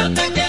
no tengo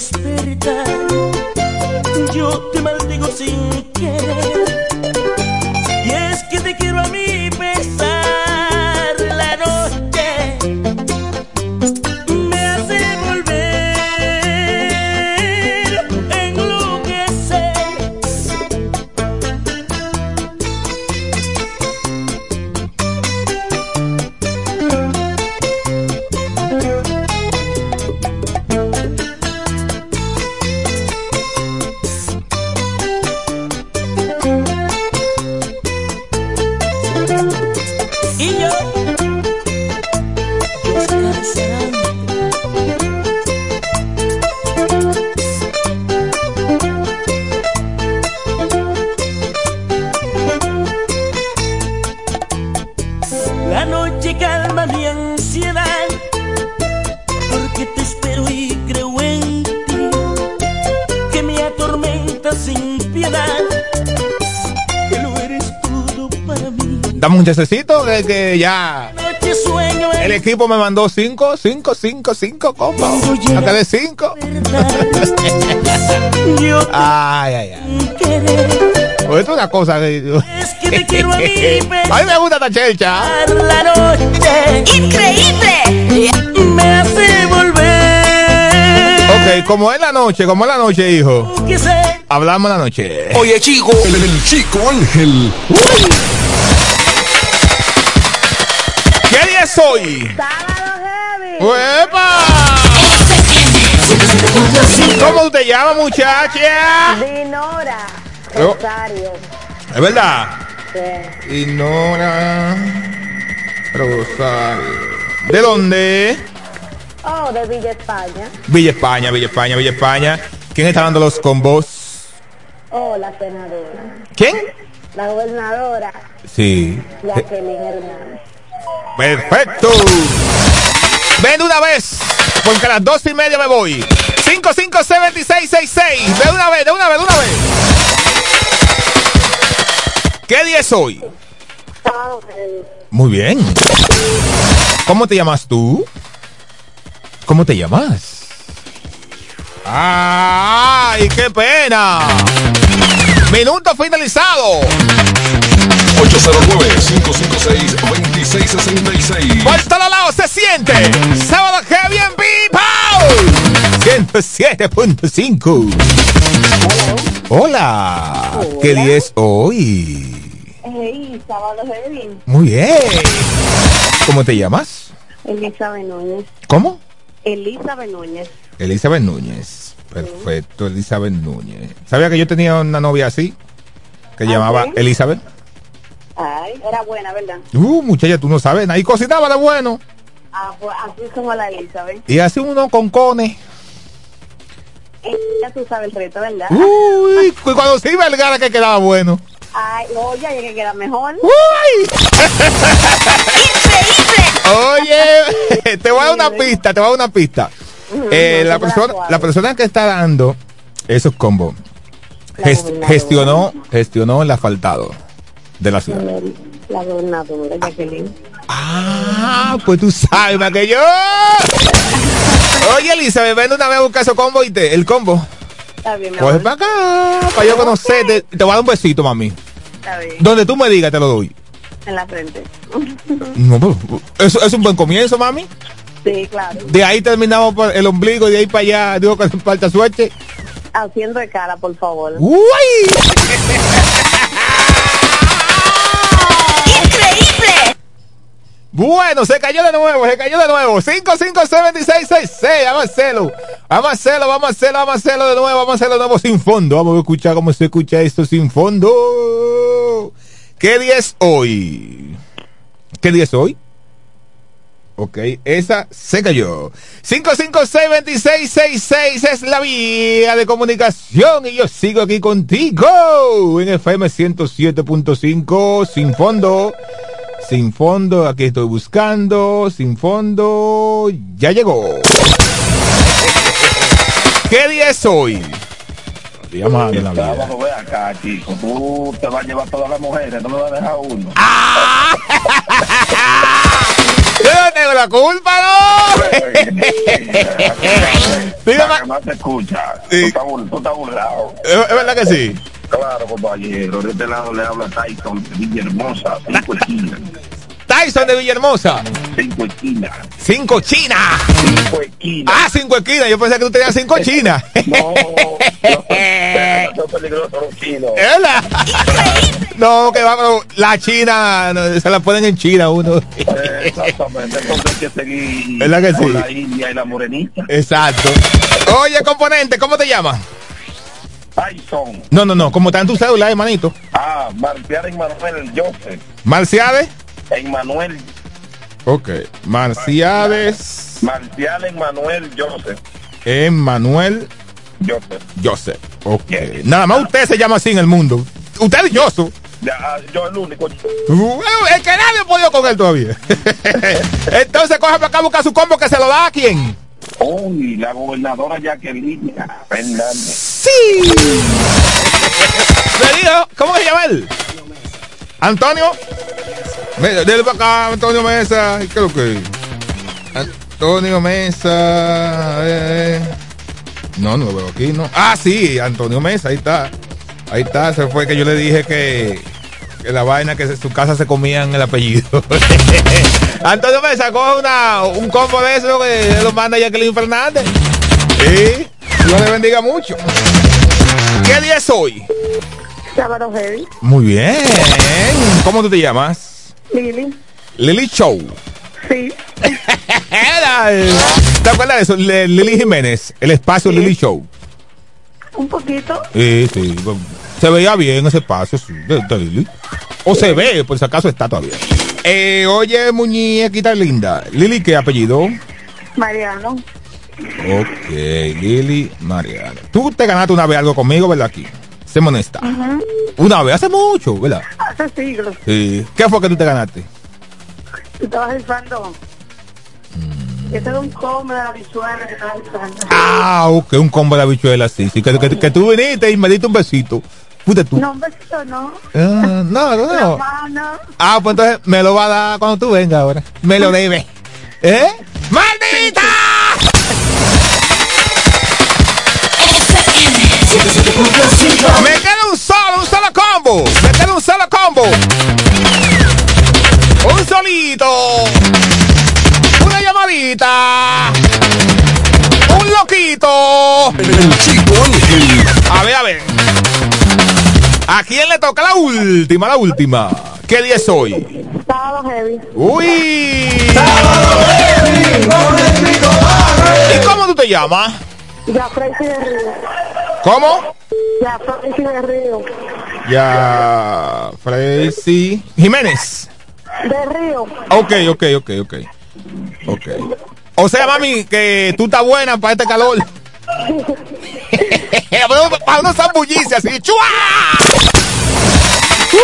despertar. Yo te maldigo sin querer. Que ya. Noche sueño El equipo me mandó cinco, cinco, cinco, cinco combos. Acá de cinco. ay, ay, ay. Pues esto es una cosa que. Es que te quiero a mí, a mí me gusta esta chelcha. la noche. ¡Increíble! Me hace volver. Ok, como es la noche, como es la noche, hijo. Que Hablamos la noche. Oye, chico. El, el chico Ángel. ¿Qué es hoy? Sábado heavy. ¡Uepa! ¿Cómo te llamas, muchacha? Dinora. Rosario. Es verdad. Sí. Ignora. Rosario. ¿De dónde? Oh, de Villa España. Villa España, Villa España, Villa España. ¿Quién está dando los combos? Oh, la senadora. ¿Quién? La gobernadora Sí. Jacqueline Hernández. Perfecto. Ven una vez, porque a las dos y media me voy. 557666. De una vez, de una vez, de una vez. ¿Qué día es hoy? Muy bien. ¿Cómo te llamas tú? ¿Cómo te llamas? ¡Ay, qué pena! Minuto finalizado. 809-556-2666. Por todos lados se siente. Sábado Heavy en People. 107.5. Hola. ¿Qué día es hoy? Hey, sábado heavy. Muy bien. ¿Cómo te llamas? Elizabeth Núñez. ¿Cómo? Elizabeth Núñez. Elizabeth Núñez. Perfecto, Elizabeth Núñez. ¿Sabía que yo tenía una novia así? Que ¿Ah, llamaba? Elizabeth. Ay, era buena, ¿verdad? Uh, muchacha, tú no sabes. Ahí cocinaba de bueno. Ah, pues así como la Elizabeth. Y así uno con cones. Eh, Ya tú sabes el reto, ¿verdad? Uy, cu- cuando se iba el gara que quedaba bueno. Ay, oye, hay que queda mejor. Uy. ¡Increíble! Oye, te voy a dar una pista, te voy a dar una pista. Eh, la, persona, la persona que está dando esos combos gest- gestionó, gestionó el asfaltado de la ciudad. La gobernadora Jacqueline. Ah, pues tú sabes más que yo. Oye, Elizabeth, ven una vez a buscar esos combos y te, el combo. Está bien, Coge para acá, para yo conocerte. Te voy a dar un besito, mami. Está bien. Donde tú me digas, te lo doy. En la frente. No, pues, eso es un buen comienzo, mami. Sí, claro. De ahí terminamos por el ombligo y de ahí para allá, digo que falta suerte. Haciendo de cara, por favor. ¡Uy! ¡Increíble! Bueno, se cayó de nuevo, se cayó de nuevo. 557666. Vamos a hacerlo. Vamos a hacerlo, vamos a hacerlo, vamos a hacerlo de nuevo, vamos a hacerlo de nuevo sin fondo. Vamos a escuchar cómo se escucha esto sin fondo. ¿Qué día es hoy? ¿Qué día es hoy? Ok, esa se cayó. 556-2666 es la vía de comunicación y yo sigo aquí contigo en FM 107.5 sin fondo. Sin fondo, aquí estoy buscando. Sin fondo, ya llegó. ¿Qué día es hoy? Día más de la vida. Sábado, ve acá, chico. Tú te vas a llevar todas las mujeres, no me vas a dejar uno. No tengo la culpa, ¿no? Dígame. Te escucha. Tú estás bur- tú estás burlado. ¿Es verdad que sí? Claro, compañero. De este lado le habla Tyson de Villahermosa. Cinco esquinas. Tyson de Villahermosa. Cinco esquinas. Cinco chinas. Cinco esquinas. Ah, cinco esquinas. Yo pensé que tú tenías cinco chinas. No, no, son peligrosos los chinos. No, que vamos, la China, no, se la ponen en China uno. Exactamente. Entonces hay que seguir ¿Verdad que sí? la India y la morenita. Exacto. Oye, componente, ¿cómo te llamas? Tyson. No, no, no, como está en tu cédula, hermanito. Ah, Marcial Emmanuel Joseph. Marciades. Emmanuel. Ok. Marciades. Marcial Emmanuel Joseph. Emmanuel Joseph. Joseph. Ok. Nada más usted se llama así en el mundo. Usted es Yoso. Ya, ah, yo el único. Uh, Es que nadie ha podido con él todavía. Entonces coge para acá, busca su combo que se lo da a quién. Uy, la gobernadora Jacqueline Fernández. Sí. Dijo, ¿cómo se llama él? Antonio. Ve, Dele para acá, Antonio Mesa. ¿Qué es lo que? Antonio Mesa. eh, No, no lo veo aquí, ¿no? Ah, sí, Antonio Mesa, ahí está. Ahí está, se fue que yo le dije que, que la vaina que en su casa se comían el apellido. Antonio Mesa, coge una, un combo de eso que lo manda Jacqueline Fernández. Sí, Dios le bendiga mucho. ¿Qué día es hoy? Sábado heavy. Muy bien. ¿Cómo tú te llamas? Lili. Lily Show. Sí. ¿Te acuerdas de eso? Le- Lili Jiménez, el espacio Lily Show. Un poquito. Sí, sí. Se veía bien ese espacio, sí, de, de Lili. O se ve, por si acaso está todavía. Eh, oye, muñequita linda. Lili, ¿qué apellido? Mariano. Ok, Lili Mariana. Tú te ganaste una vez algo conmigo, ¿verdad? Aquí. Sémonos honesta. Una vez, hace mucho, ¿verdad? Hace siglos. Sí. ¿Qué fue que tú te ganaste? Tú estabas rifando. Ese era un combo de la visual que estabas rifando. Ah, ok, un combo de habichuela, sí. sí que, que, que tú viniste y me diste un besito. Fuiste tú. No, un besito, no. Ah, no, no, La no. mano. Ah, pues entonces me lo va a dar cuando tú vengas ahora. Me lo debe. ¿Eh? ¡Maldita! Me queda un solo, un solo combo. Me queda un solo combo. Un solito. Una llamadita. Un loquito. El chico Ángel. A ver, a ver. ¿A quién le toca la última, la última? ¿Qué día es hoy? Sábado heavy. Uy. ¿Y cómo tú te llamas? Ya Freisy de Río. ¿Cómo? Ya Freisy de Río. Ya, Freisy Jiménez. De Río. Ok, ok, ok, ok. Ok. O sea, mami, que tú estás buena para este calor. para uno zambullirse así. ¡Chua! ¡Uy!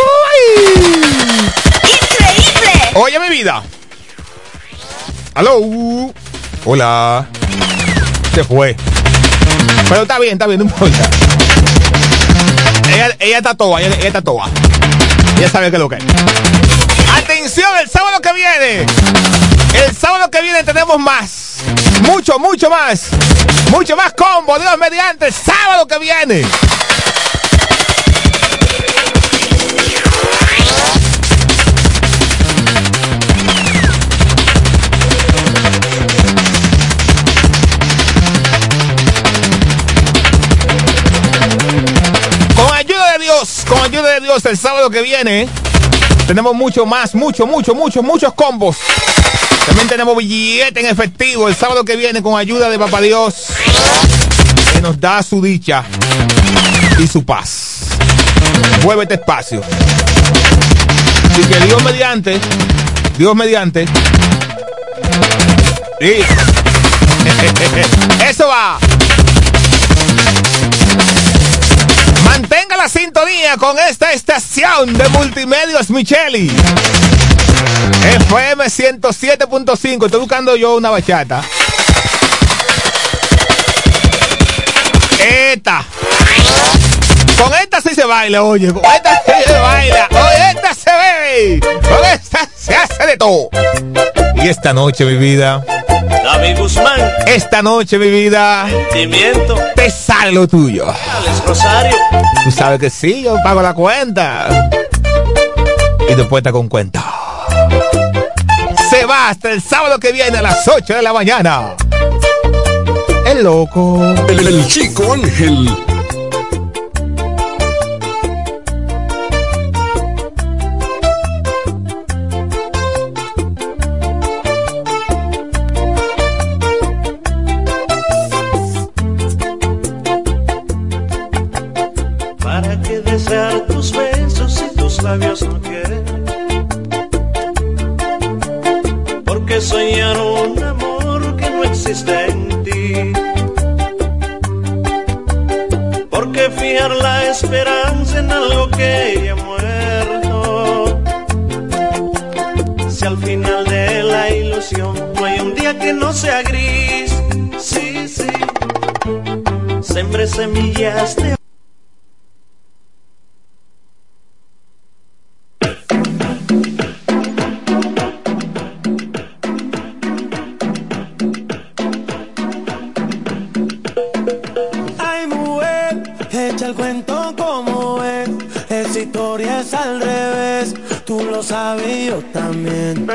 Increíble. Oye, mi vida. Aló. Hola. Se fue. Pero está bien, está bien, no importa. Ella, está toda, ella, ella está toda. Ella sabe qué es lo que es. Atención, el sábado que viene. El sábado que viene tenemos más. Mucho, mucho más. Mucho más combo, Dios mediante. El sábado que viene. Con ayuda de Dios, el sábado que viene tenemos mucho más, mucho, mucho, mucho, muchos combos. También tenemos billete en efectivo el sábado que viene con ayuda de Papá Dios, que nos da su dicha y su paz. Mueve este espacio. Y que Dios mediante, Dios mediante. Sí. Eso va. Mantenga la sintonía con esta estación de multimedios Micheli. FM 107.5. Estoy buscando yo una bachata. Esta. Con esta sí se baila, oye. Con esta sí se baila. Oye, esta se bebe. Con esta se hace de todo. Y esta noche, mi vida. David Guzmán, Esta noche, mi vida. Timiento, Te sale lo tuyo. Alex Rosario, Tú sabes que sí, yo pago la cuenta. Y después está con cuenta. Se va hasta el sábado que viene a las 8 de la mañana. El loco. El, el chico Ángel. Labios no quieren. Porque soñar un amor que no existe en ti. Porque fijar la esperanza en algo que ya muerto. Si al final de la ilusión no hay un día que no sea gris, sí, sí. Sembré semillas de el cuento como es. Esa historia es al revés. Tú lo sabes yo también.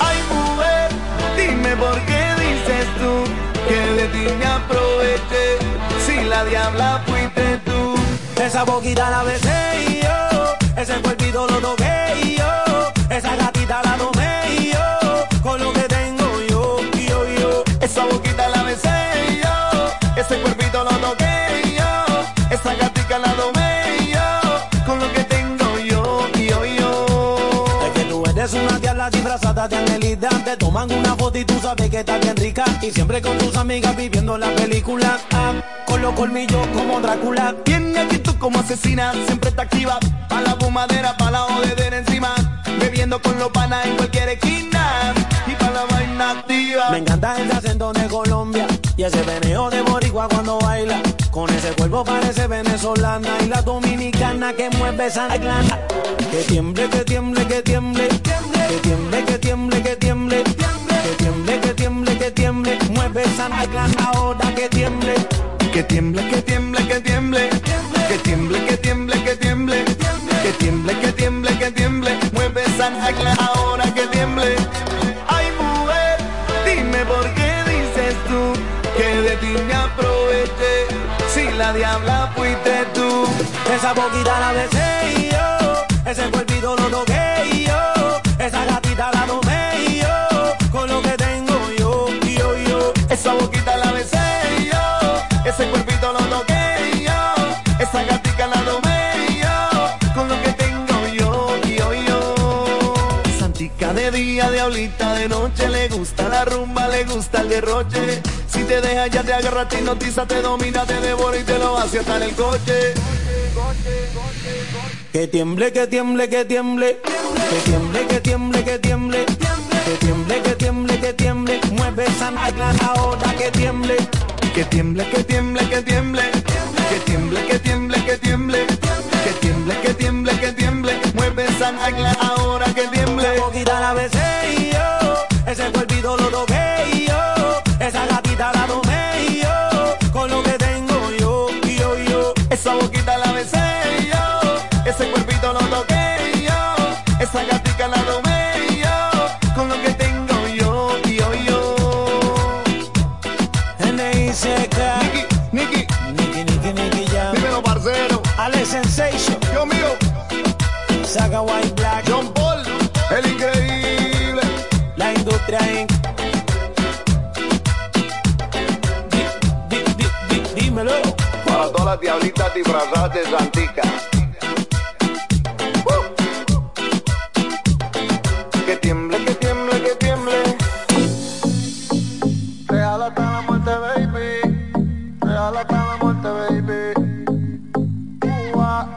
Ay, mujer, dime por qué dices tú que de ti me aproveché. Si la diabla fuiste tú. Esa boquita la besé y yo. Ese cuerpito lo toqué y yo. Esa gatita la tomé y yo. Con lo que tengo yo, yo, yo. Esa boquita la besé y yo. Ese cuerpito lo yo. Esa gatica la domé yo. Con lo que tengo yo, yo, yo. Es que tú eres una diabla disfrazada de angelita Te toman una foto y tú sabes que estás bien rica Y siempre con tus amigas viviendo la película ah, Con los colmillos como Drácula Tiene actitud como asesina, siempre está activa. Pa' la fumadera, pa' la jodedera encima. Bebiendo con los panas en cualquier esquina. Y pa' la vaina activa. Me encanta ese acento de Colombia Y ese veneo de boricua cuando baila Con ese cuerpo parece venezolana Y la dominicana que mueve esa glana Que tiemble, que tiemble, que tiemble Que tiemble, que tiemble, que tiemble Que tiemble, que tiemble, que tiemble Mueve esa glana ahora que tiemble Que tiemble, que tiemble, que tiemble. Que tiemble, que tiemble, que tiemble. Que tiemble, que tiemble, que tiemble. Mueve San Agla la diabla fuiste tú. Esa boquita la besé yo Ese cuerpito lo toqué yo Esa gatita la tomé yo Con lo que tengo yo, yo, yo Esa boquita la besé yo. Ese cuerpito lo toqué yo. Esa gatica la domé y yo. Con lo que tengo yo, yo, yo. Santica de día, diablita de noche. Le gusta la rumba, le gusta el derroche. Si te deja ya te agarra, te hipnotiza, te domina, te devora y te lo hace hasta en el coche. Que tiemble, que tiemble, que tiemble Que tiemble, que tiemble, que tiemble Que tiemble, que tiemble, que tiemble Mueve esa glana ahora que tiemble Que tiemble, que tiemble, que tiemble. Que tiemble, que tiemble, que tiemble. Que tiemble, que tiemble, que tiemble. Mueve San Agla disfrazadas de Santica. Que tiemble, que tiemble, que tiemble. Real hasta la muerte, baby. Real hasta la muerte, baby. Ua,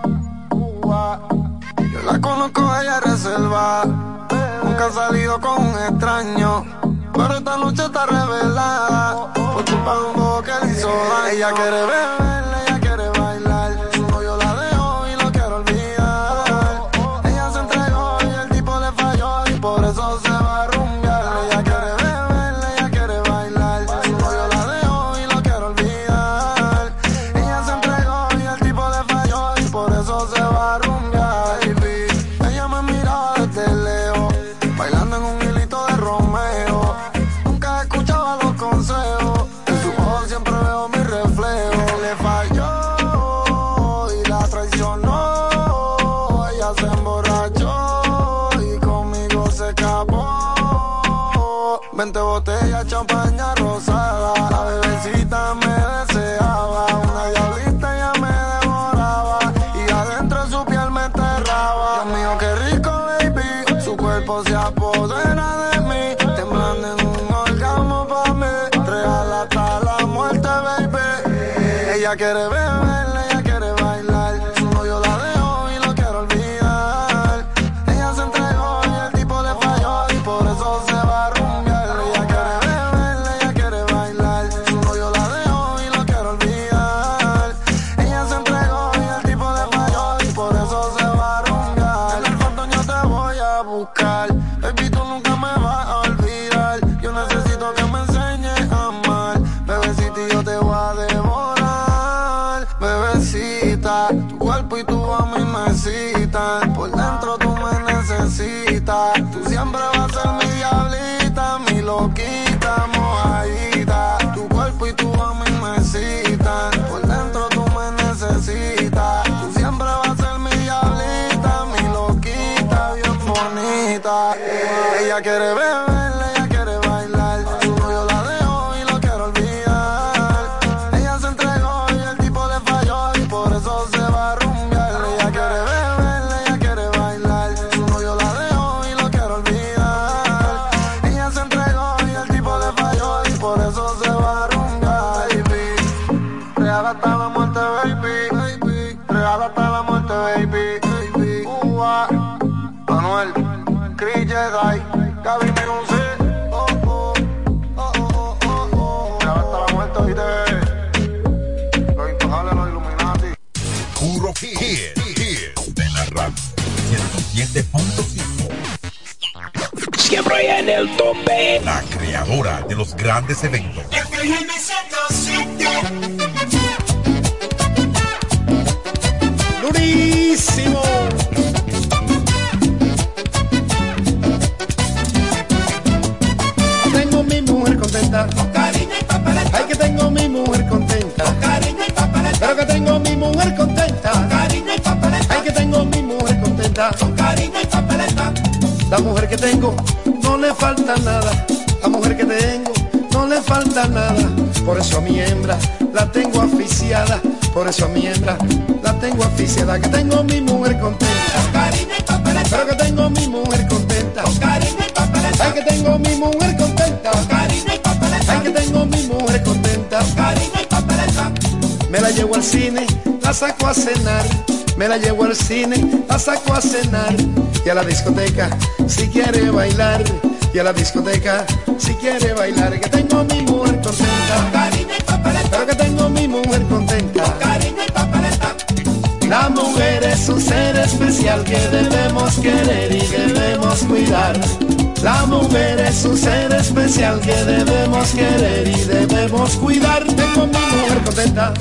ua. Yo la conozco, ella es reserva. Nunca ha salido con un extraño. Pero esta noche está revelada. Por culpa de que le hizo. Ella quiere beber, champaña desde 20. saco a cenar, me la llevo al cine, la saco a cenar y a la discoteca si quiere bailar y a la discoteca si quiere bailar que tengo mi mujer contenta, claro que tengo mi mujer contenta. La mujer es un ser especial que debemos querer y debemos cuidar. La mujer es un ser especial que debemos querer y debemos cuidar. Tengo mi mujer contenta.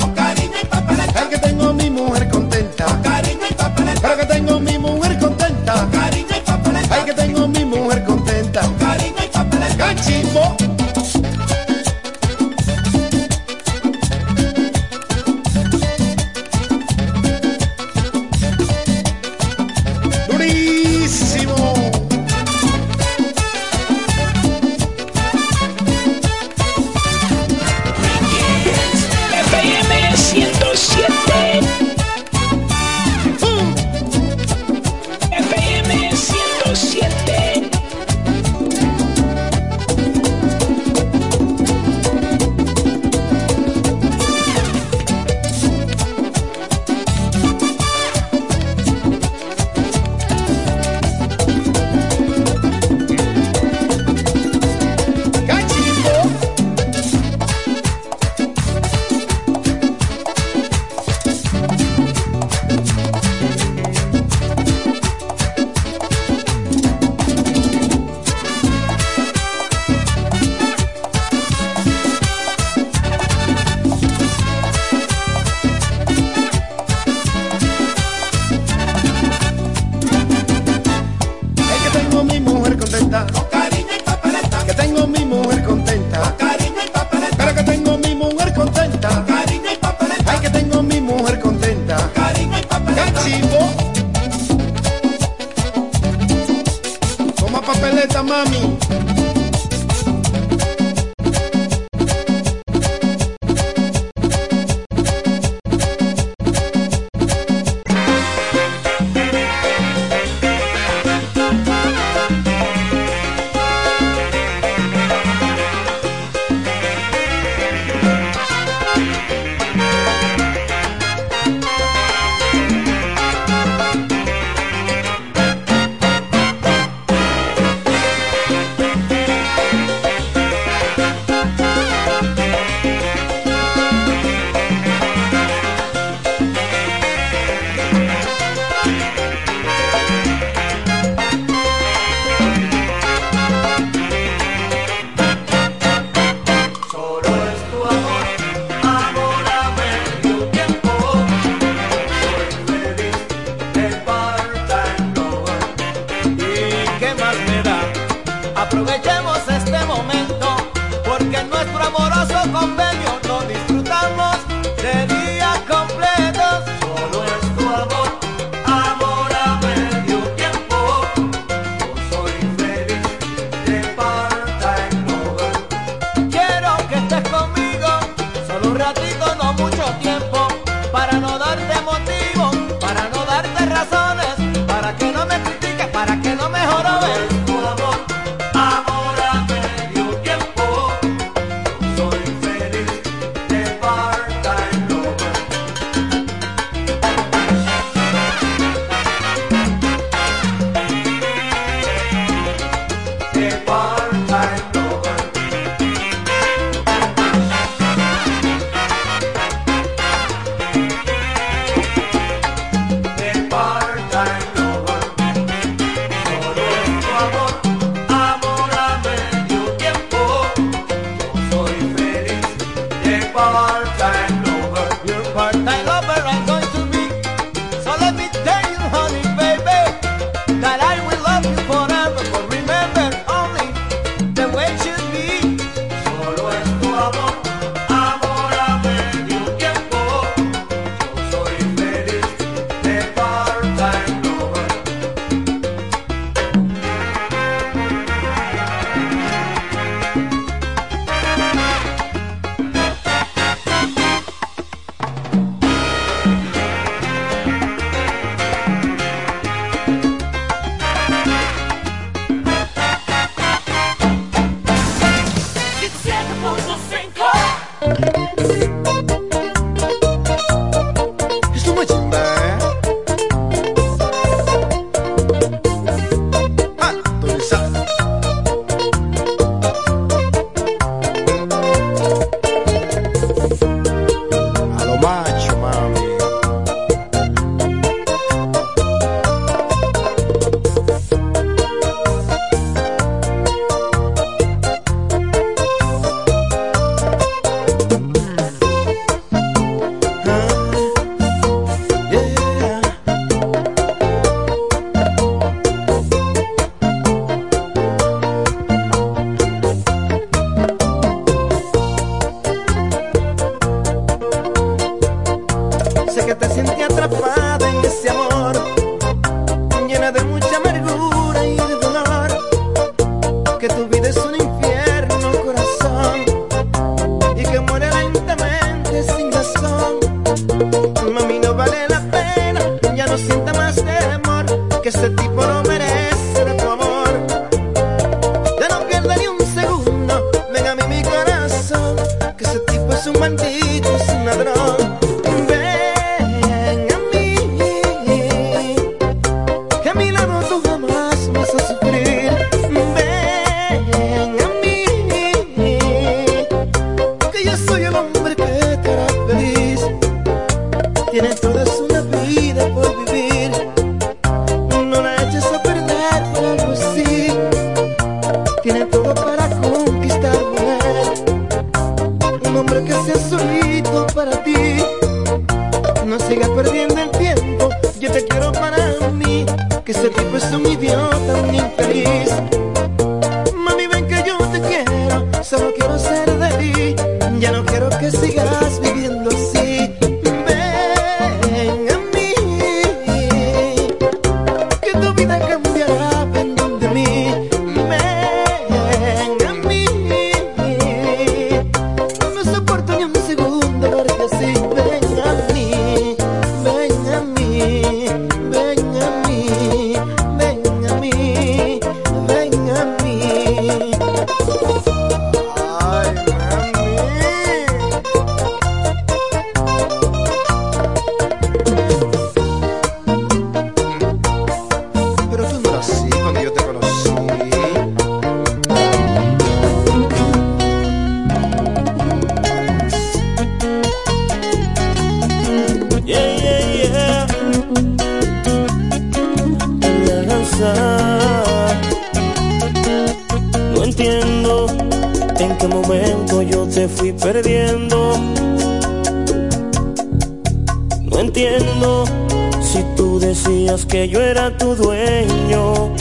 que yo era tu dueño.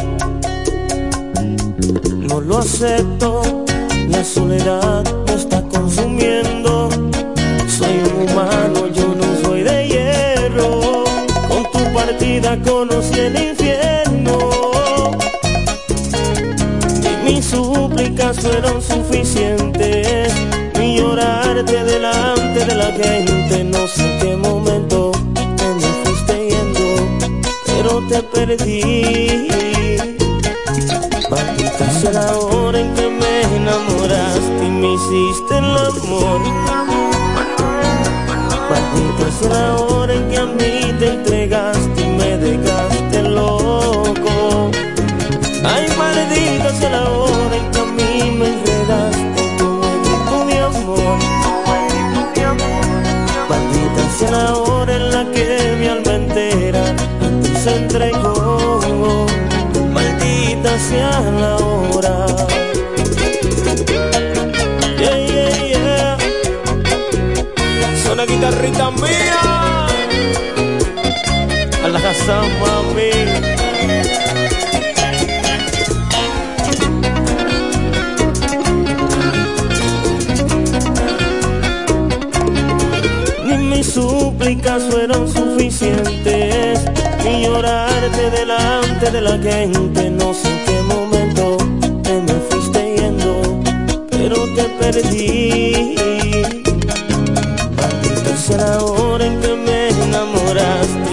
No lo acepto, la soledad me está consumiendo. Soy un humano, yo no soy de hierro. Con tu partida conocí el infierno. Y mis súplicas fueron suficientes te perdí. Maldita sea la hora en que me enamoraste y me hiciste el amor. Ni mis súplicas fueron suficientes, ni llorarte delante de la gente, no sé en qué momento te me fuiste yendo, pero te perdí. Será la en que me enamoraste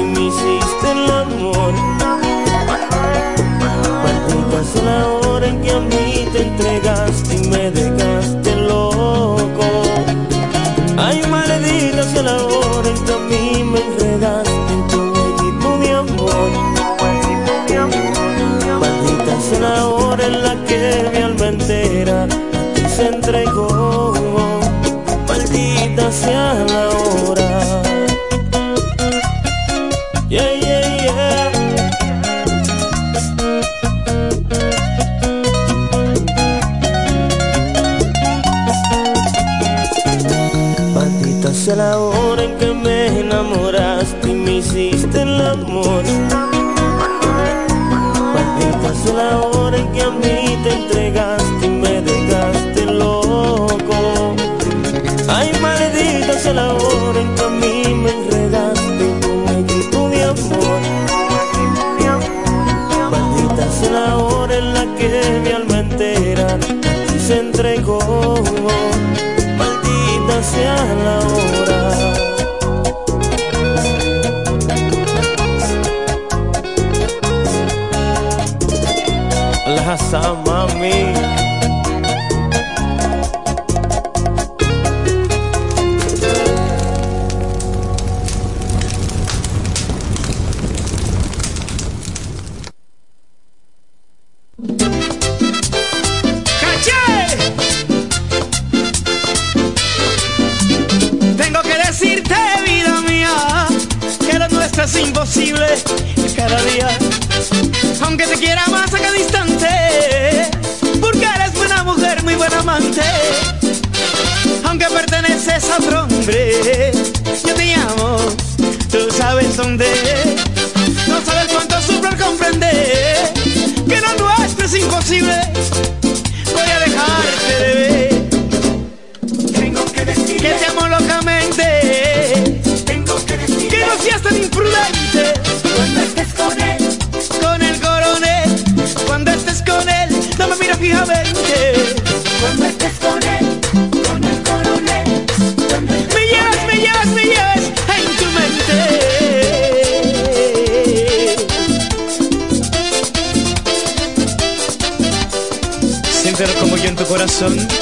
es imposible. Yo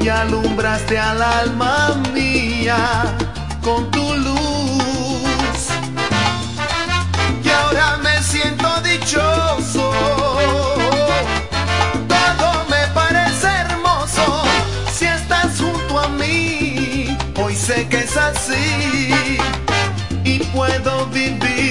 y alumbraste al alma mía con tu luz. Y ahora me siento dichoso. Todo me parece hermoso si estás junto a mí. Hoy sé que es así y puedo vivir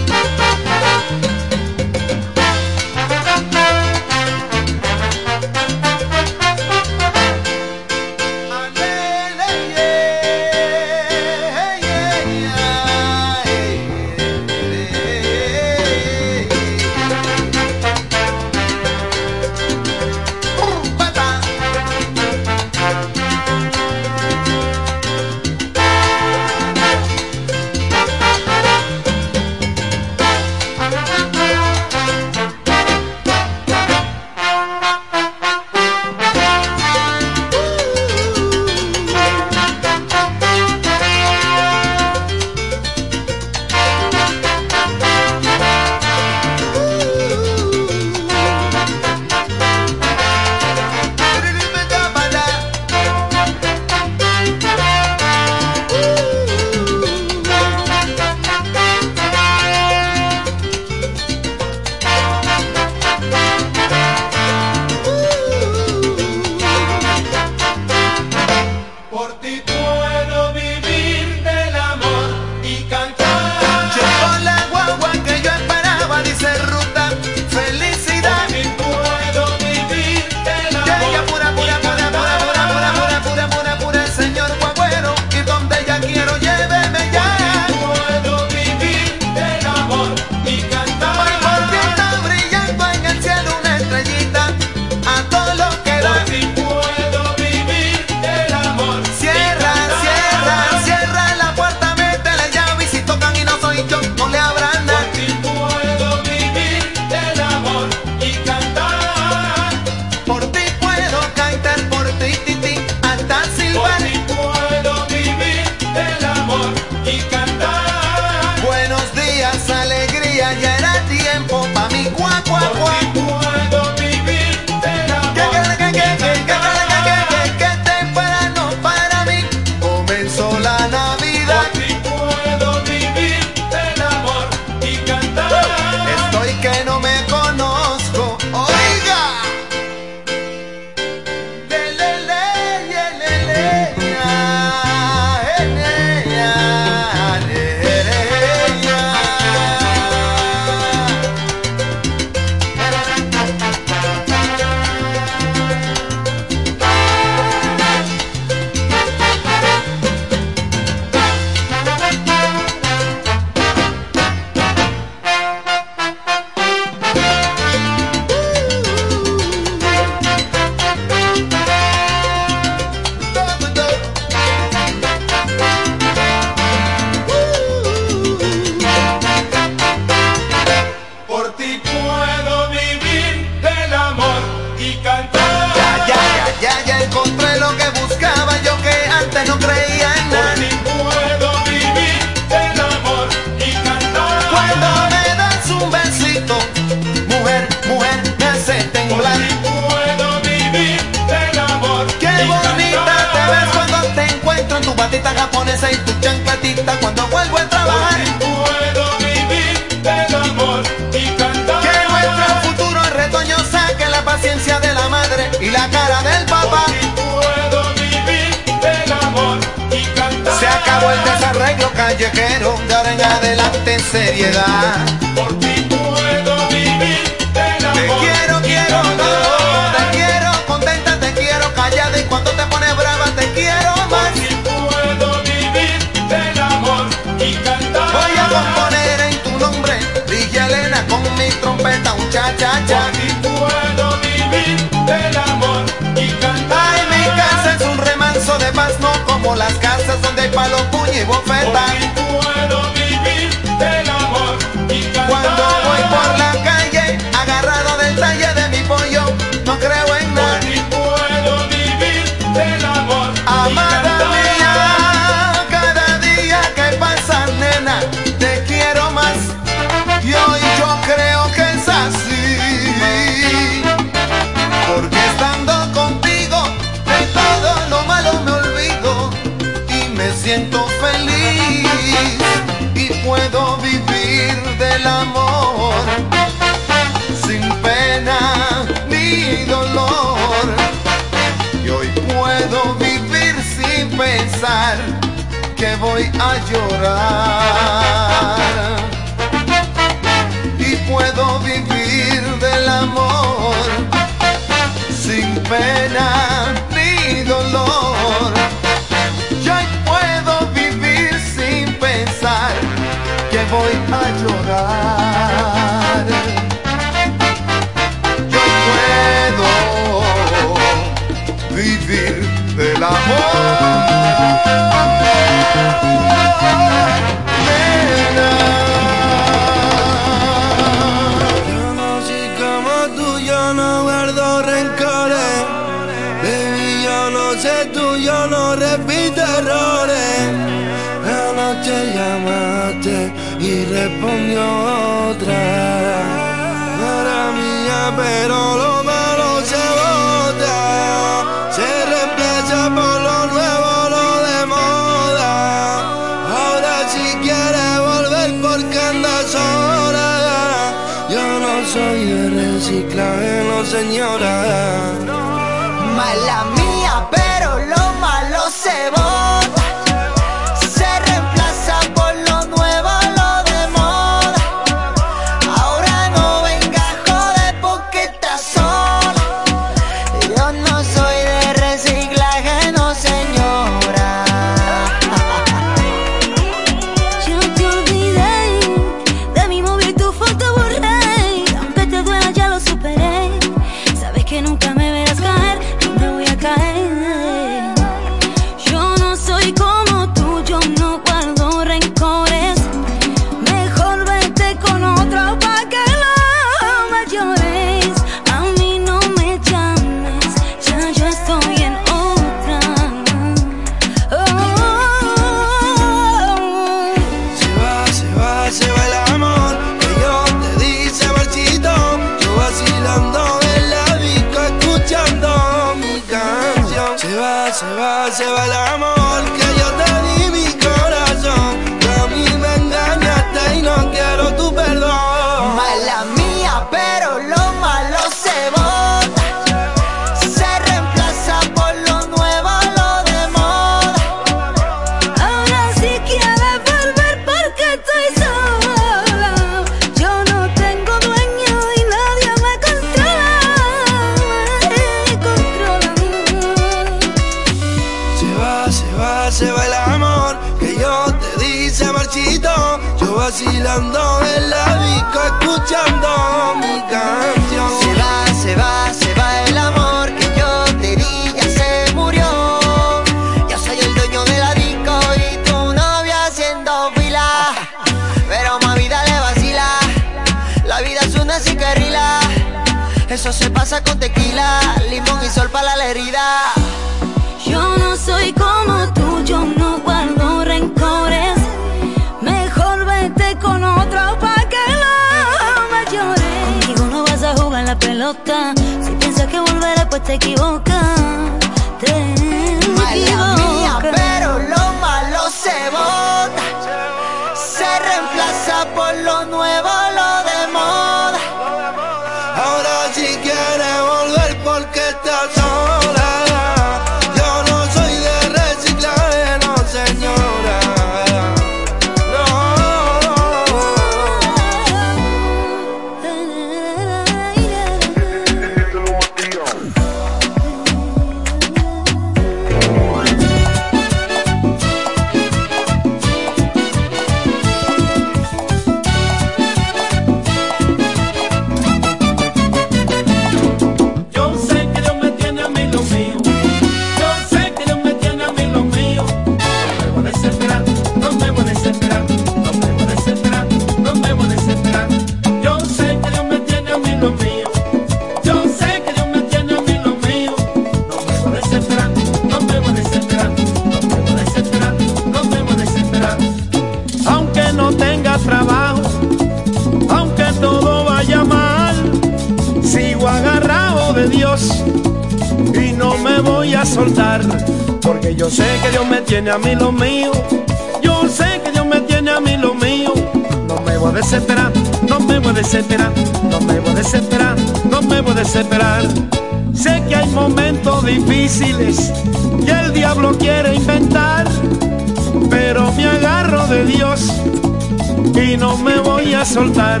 voy a soltar,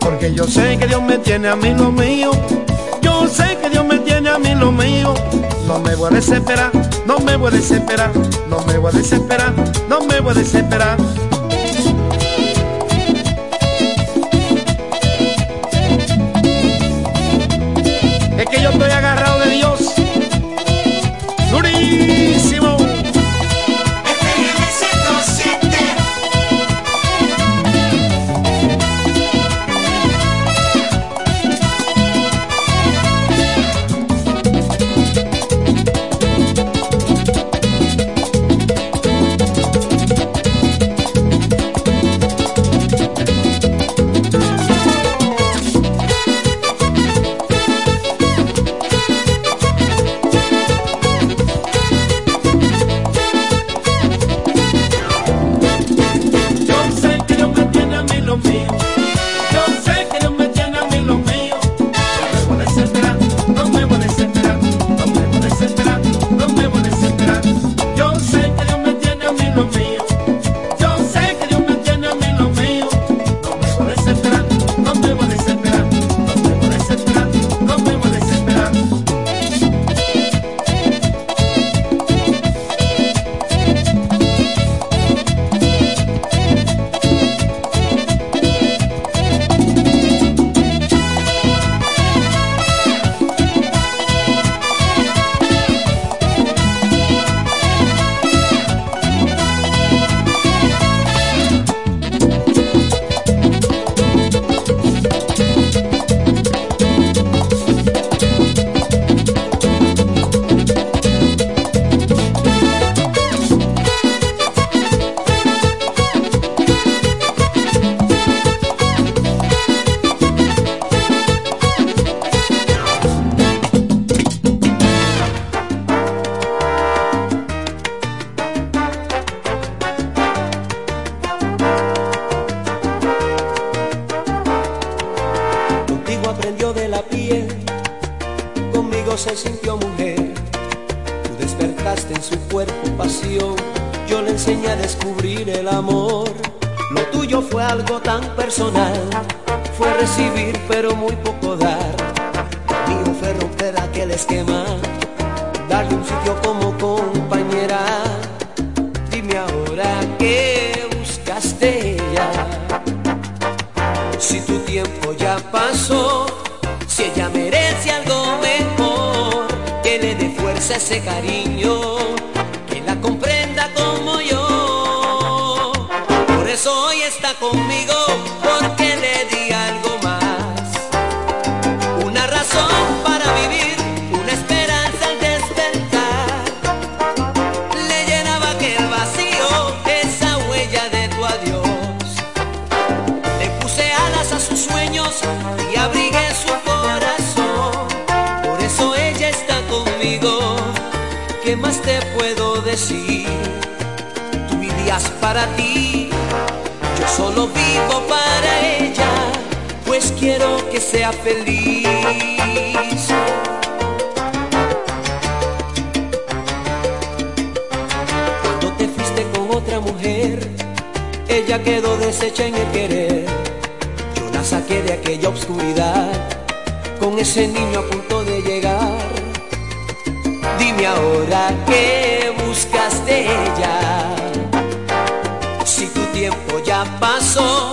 porque yo sé que Dios me tiene a mí lo mío. Yo sé que Dios me tiene a mí lo mío. No me voy a desesperar, no me voy a desesperar, no me voy a desesperar, no me voy a desesperar. saqué de aquella oscuridad con ese niño a punto de llegar. Dime ahora qué buscas de ella. Si tu tiempo ya pasó,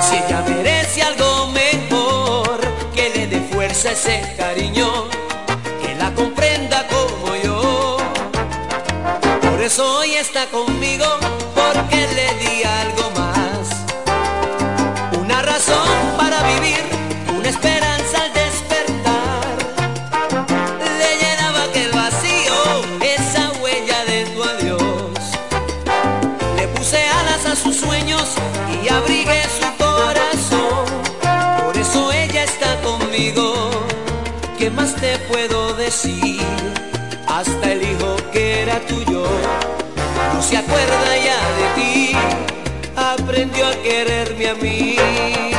si ella merece algo mejor, que le dé fuerza ese cariño, que la comprenda como yo. Por eso hoy está conmigo, porque le di algo a mí.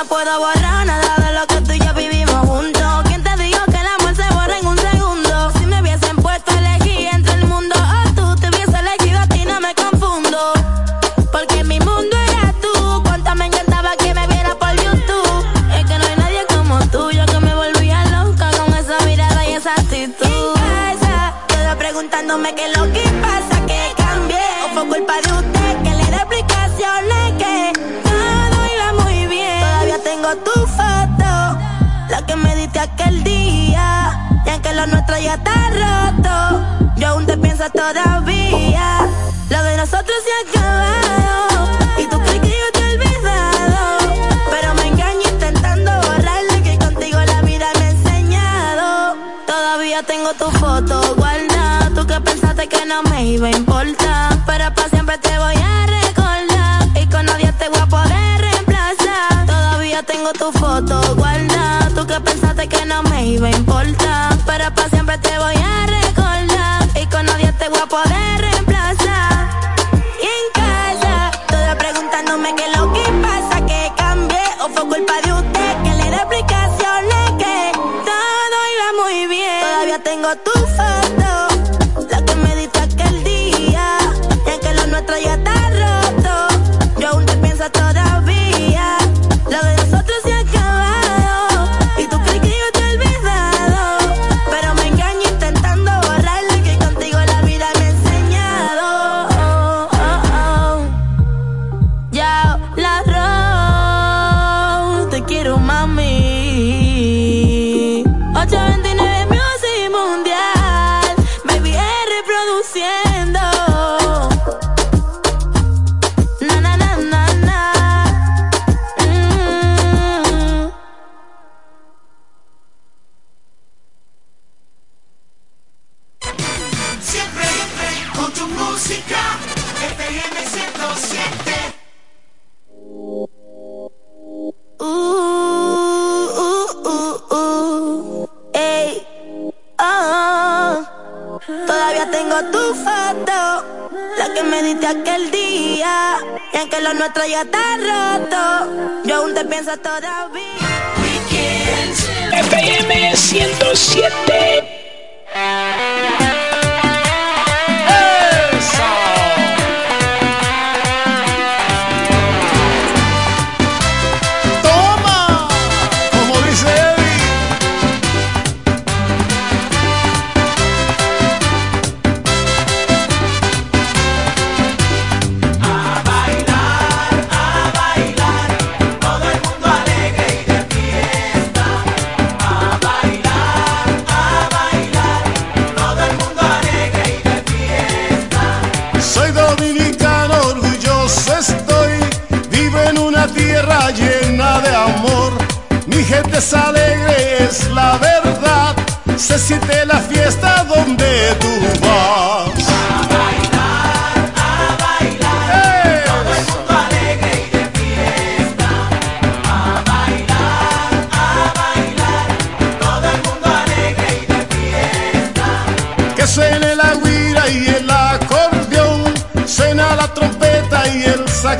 no puedo borrar nada aquel día. Y aunque lo nuestro ya está roto, yo aún te pienso todavía. Lo de nosotros se ha acabado. Y tú crees que yo te he olvidado. Pero me engaño intentando borrarle que contigo la vida me ha enseñado. Todavía tengo tu foto guardada. Tú que pensaste que no me iba a importar. Pero para siempre te voy a recordar. Y con nadie te voy a poder reemplazar. Todavía tengo tu foto me iba a importar.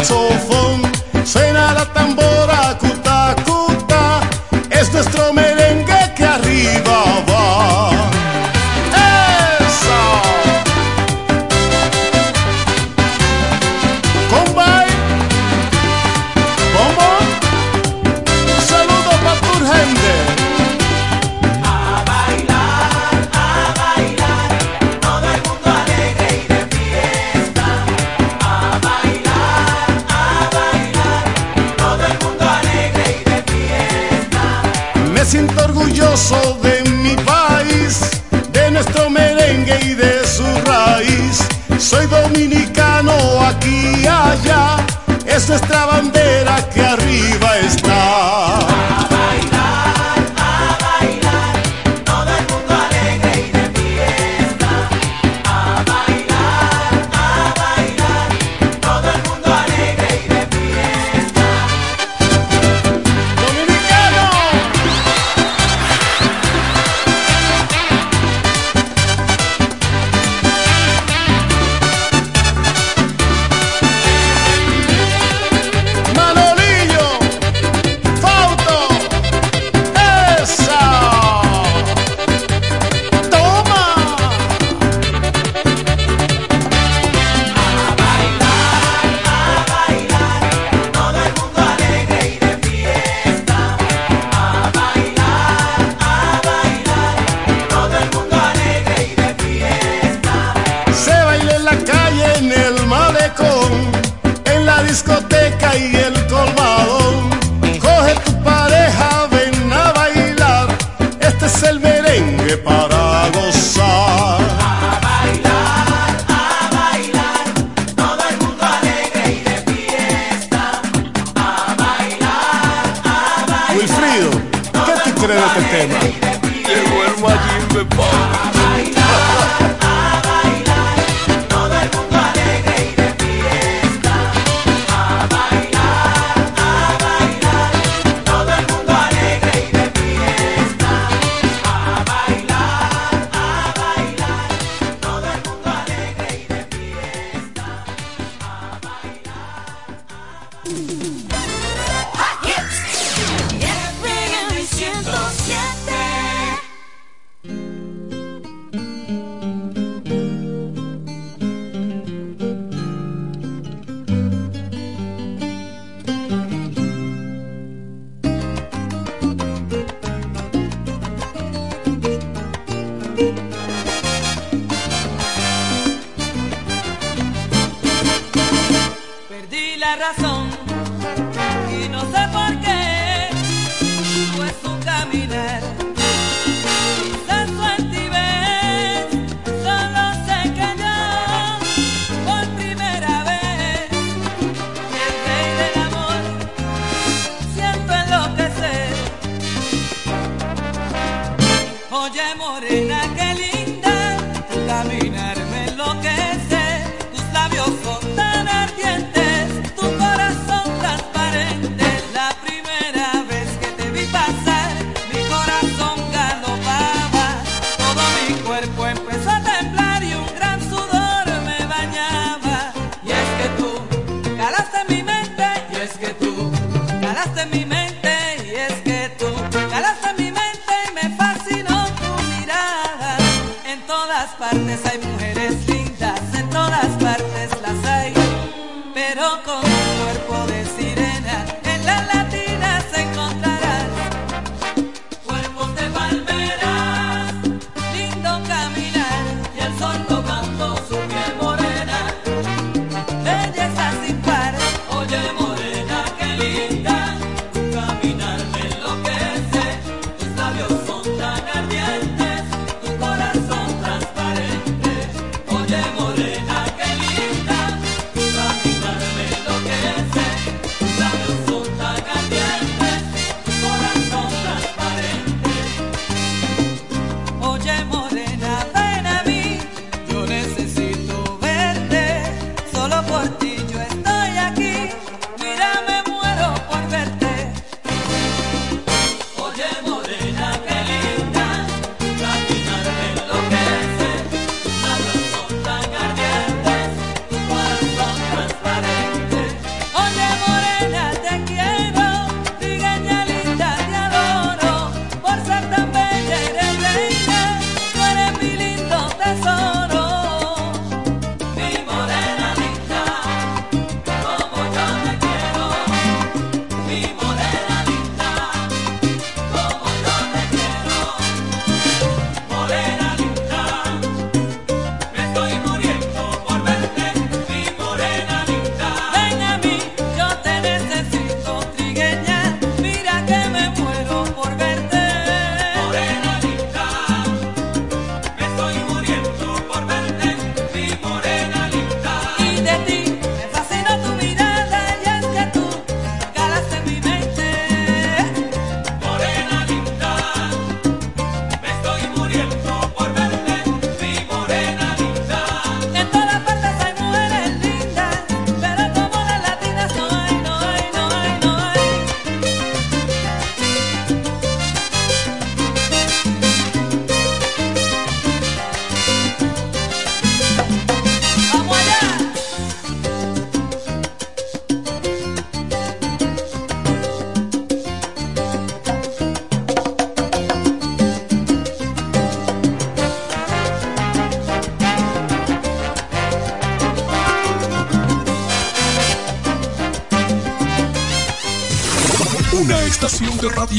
Saxofón, suena la tambora, cuta, nuestra bandera que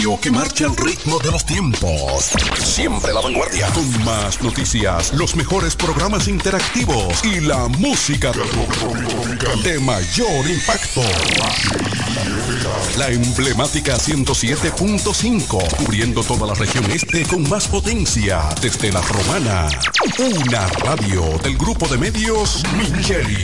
que marcha al ritmo de los tiempos. Siempre la vanguardia. Con más noticias, los mejores programas interactivos y la música de mayor impacto. La emblemática 107.5, cubriendo toda la región este con más potencia, desde la romana. Una radio del grupo de medios Micheli.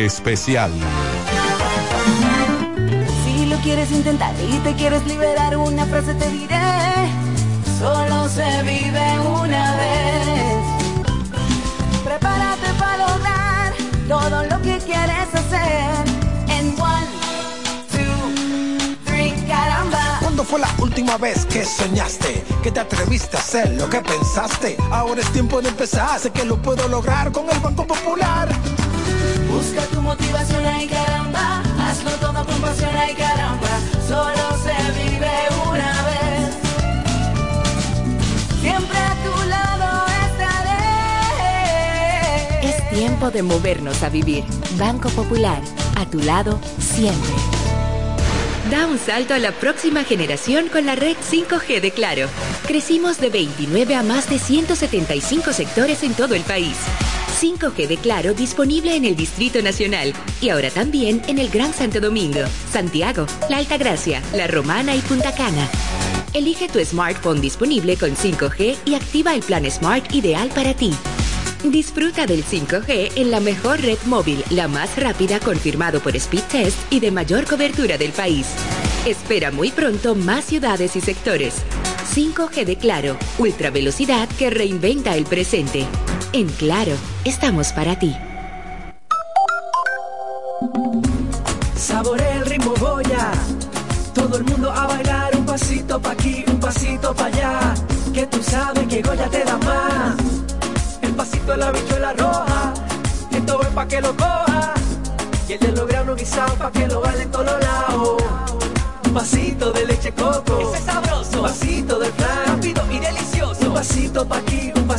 Especial. Si lo quieres intentar y te quieres liberar, una frase te diré. Solo se vive una vez. Prepárate para lograr todo lo que quieres hacer. En one, two, three, caramba. ¿Cuándo fue la última vez que soñaste? Que te atreviste a hacer lo que pensaste. Ahora es tiempo de empezar. Sé que lo puedo lograr con el Banco Popular. Busca tu motivación, ay caramba. Hazlo todo con pasión, ay caramba. Solo se vive una vez. Siempre a tu lado estaré. Es tiempo de movernos a vivir. Banco Popular, a tu lado siempre. Da un salto a la próxima generación con la red 5G de Claro. Crecimos de 29 a más de 175 sectores en todo el país. 5G de Claro disponible en el Distrito Nacional y ahora también en el Gran Santo Domingo, Santiago, La Altagracia, La Romana y Punta Cana. Elige tu smartphone disponible con 5G y activa el plan Smart ideal para ti. Disfruta del 5G en la mejor red móvil, la más rápida confirmado por Speed Test y de mayor cobertura del país. Espera muy pronto más ciudades y sectores. 5G de Claro, ultra velocidad que reinventa el presente. En Claro, estamos para ti. Saborea el ritmo Goya. Todo el mundo a bailar un pasito pa' aquí, un pasito pa' allá. Que tú sabes que Goya te da más. El pasito de la bichuela roja. Esto es pa' que lo coja. Y el de los granos guisados pa' que lo baile en todos lados. Un vasito de leche coco. Ese es sabroso. Un vasito de flan. Rápido y delicioso. Un vasito pa'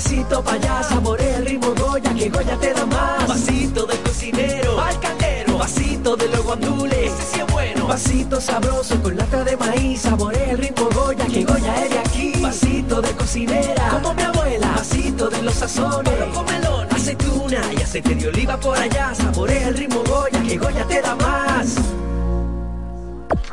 aquí, un vasito pa' allá. Saborea el ritmo Goya, que Goya te da más. Un vasito del cocinero. Al caldero. Un vasito de los guandules. Ese sí es bueno. Un vasito sabroso con lata de maíz. Saborea el ritmo Goya, que Goya es de aquí. Un vasito de cocinera. Como mi abuela. Un vasito de los sazones. Con melón, aceituna y aceite de oliva por allá. Saborea el ritmo Goya, que Goya te da más.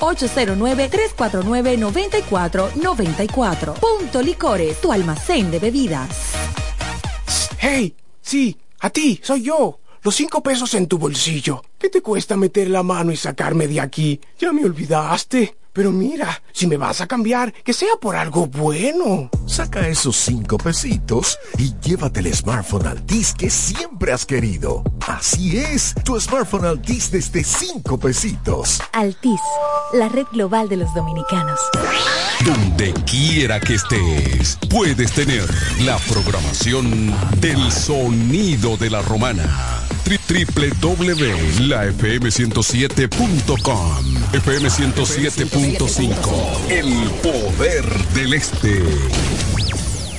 809-349-9494. Punto Licores, tu almacén de bebidas. Hey, sí, a ti, soy yo. Los cinco pesos en tu bolsillo. ¿Qué te cuesta meter la mano y sacarme de aquí? Ya me olvidaste. Pero mira, si me vas a cambiar, que sea por algo bueno. Saca esos cinco pesitos y llévate el smartphone Altis que siempre has querido. Así es, tu smartphone Altis desde cinco pesitos. Altis, la red global de los dominicanos. Donde quiera que estés, puedes tener la programación del sonido de la romana. Tri- www.lafm107.com FM 107.5 El poder del este.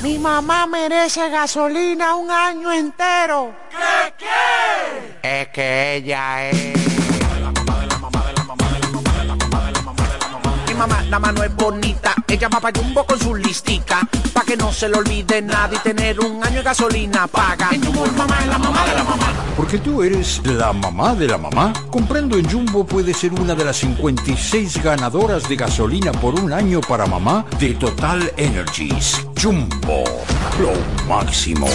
Mi mamá merece gasolina un año entero. ¿Qué qué? Es que ella es. Mamá la mano es bonita, ella va pa' Jumbo con su listica, pa' que no se le olvide nada y tener un año de gasolina paga. En Jumbo, mamá la mamá de la mamá. Porque tú eres la mamá de la mamá. Comprando en Jumbo puede ser una de las 56 ganadoras de gasolina por un año para mamá de Total Energies. Jumbo, lo máximo.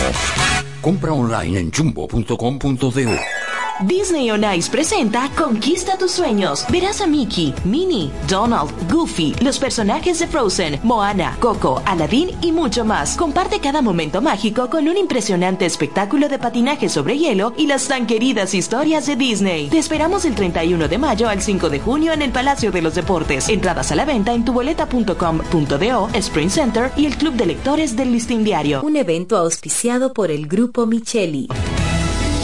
Compra online en jumbo.com.do. Disney on Ice presenta Conquista tus sueños. Verás a Mickey, Minnie, Donald, Goofy, los personajes de Frozen, Moana, Coco, Aladdin y mucho más. Comparte cada momento mágico con un impresionante espectáculo de patinaje sobre hielo y las tan queridas historias de Disney. Te esperamos del 31 de mayo al 5 de junio en el Palacio de los Deportes. Entradas a la venta en tuboleta.com.do, Spring Center y el Club de Lectores del Listín Diario. Un evento auspiciado por el Grupo Micheli.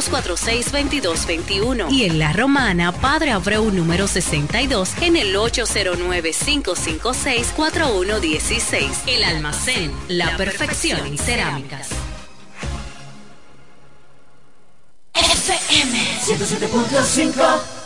809-246-2221. Y en La Romana, Padre Abreu número 62 en el 809-556-4116. El almacén, la perfección en cerámicas. FM 107.5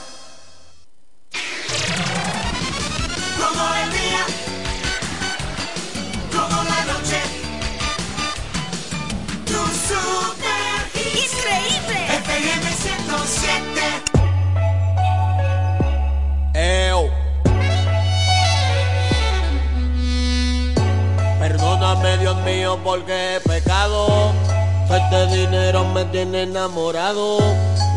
porque he pecado. Este dinero me tiene enamorado.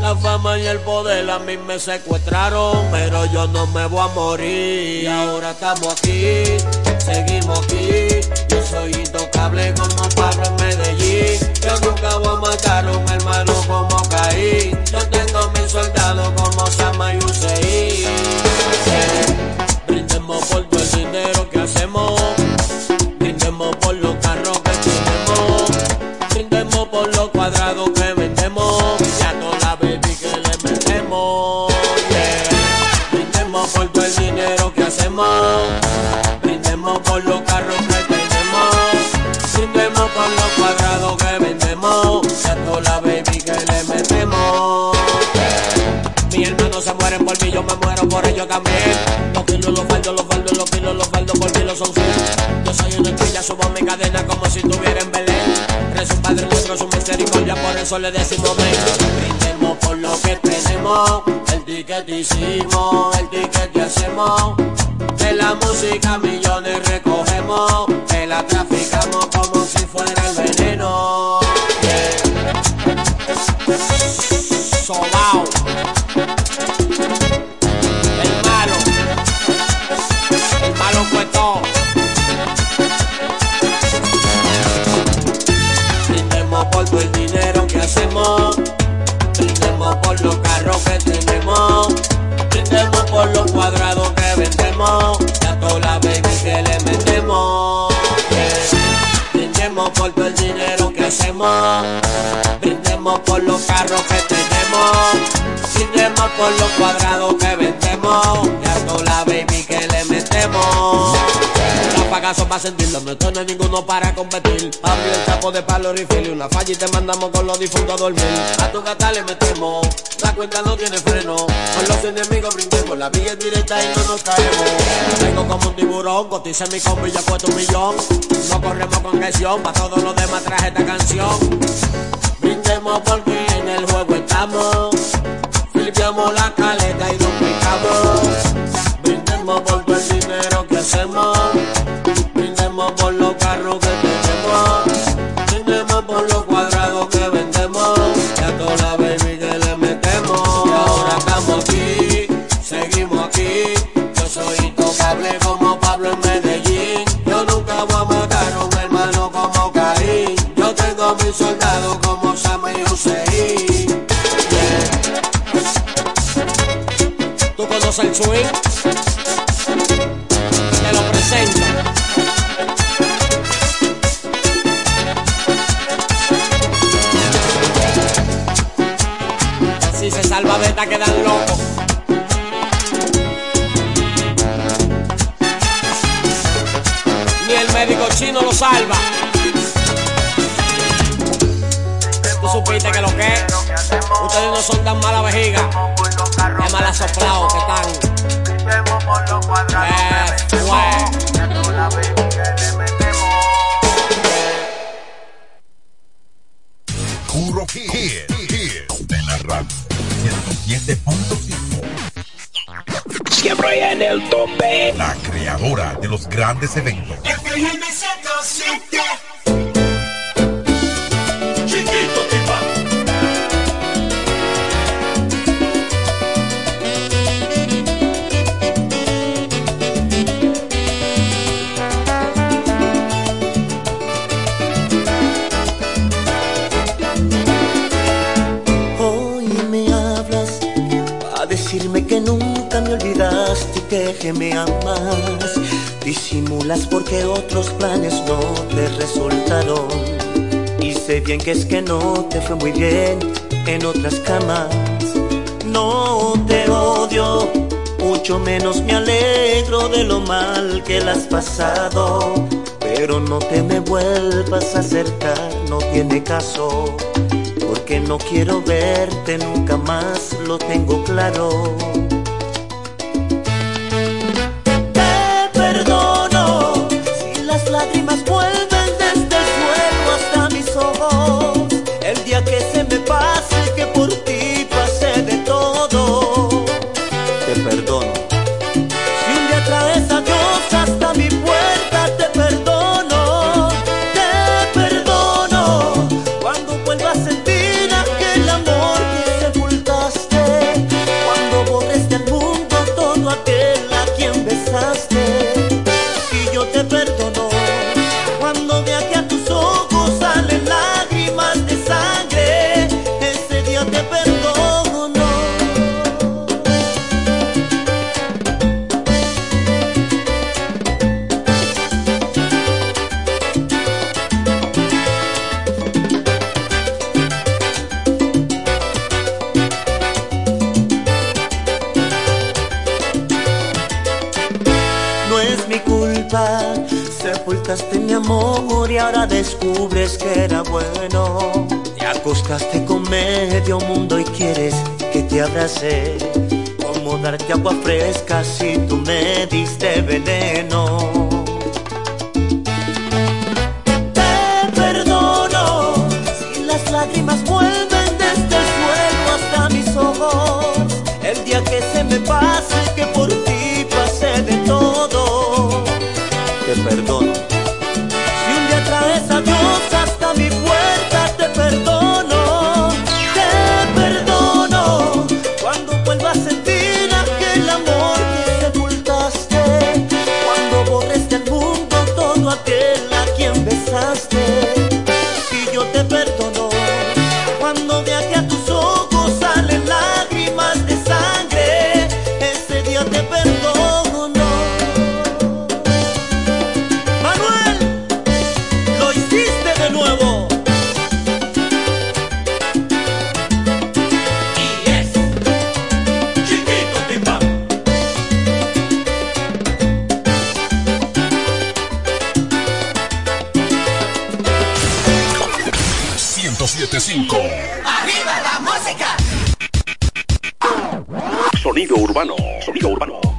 La fama y el poder a mí me secuestraron, pero yo no me voy a morir. Ahora estamos aquí, seguimos aquí. Yo soy intocable como Pablo en Medellín. Yo nunca voy a matar a un hermano como Caín. Yo tengo mis soldados como Sama y por todo el dinero que hacemos. Yo también. Los kilos, los faldos, los faldos, los kilos, los faldos por mí, los son sus. Yo soy una estrella, subo mi cadena como si estuviera en Belén. Rezo un Padre nuestro, su misericordia, por eso le decimos ven. Brindemos por lo que tenemos, el ticket hicimos, el ticket que hacemos. De la música millones recogemos, que la traficamos como si fuera el veneno. Sobao. Todo el dinero que hacemos. Brindemos por los carros que tenemos. Brindemos por los cuadrados que vendemos. Y a toda la baby que le metemos. Pagazos para sentirlo, nuestro no hay ninguno para competir. Abrir el chapo de palo y una falla y te mandamos con los difuntos a dormir. A tu gata le metemos, la cuenta no tiene freno. Con los enemigos brindemos, la vía es directa y no nos caemos. Vengo como un tiburón, cotice mi combo y ya puesto un millón. No corremos con presión, para todos los demás traje esta canción. Brindemos porque en el juego estamos. Flipeamos la caleta soldados como Sam y Hussein. ¿Tú conoces el swing? Te lo presento. Si se salva beta quedan locos. Ni el médico chino lo salva. Tú supiste que lo que es. Ustedes no son tan mala vejiga. Es mala soplado que están. Puro hit de la radio. 107.5. Siempre en el tope. La creadora de los grandes eventos. Decirme que nunca me olvidaste y que, me amas. Disimulas porque otros planes no te resultaron. Y sé bien que es que no te fue muy bien en otras camas. No te odio, mucho menos me alegro de lo mal que la has pasado. Pero no te me vuelvas a acercar, no tiene caso porque no quiero verte nunca más, lo tengo claro. Te perdono si las lágrimas vuelven que 1075. ¡Arriba la música! Sonido urbano. Sonido urbano.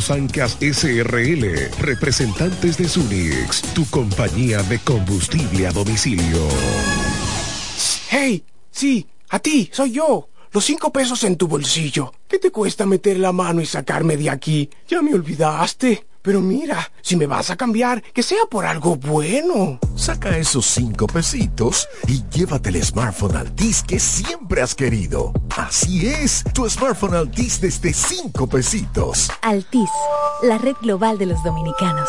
Sancas SRL, representantes de Sunix, tu compañía de combustible a domicilio. ¡Hey! Sí, a ti, soy yo. Los cinco pesos en tu bolsillo. ¿Qué te cuesta meter la mano y sacarme de aquí? Ya me olvidaste. Pero mira, si me vas a cambiar, que sea por algo bueno. Saca esos cinco pesitos y llévate el smartphone Altis que siempre has querido. Así es, tu smartphone Altis desde cinco pesitos. Altis, la red global de los dominicanos.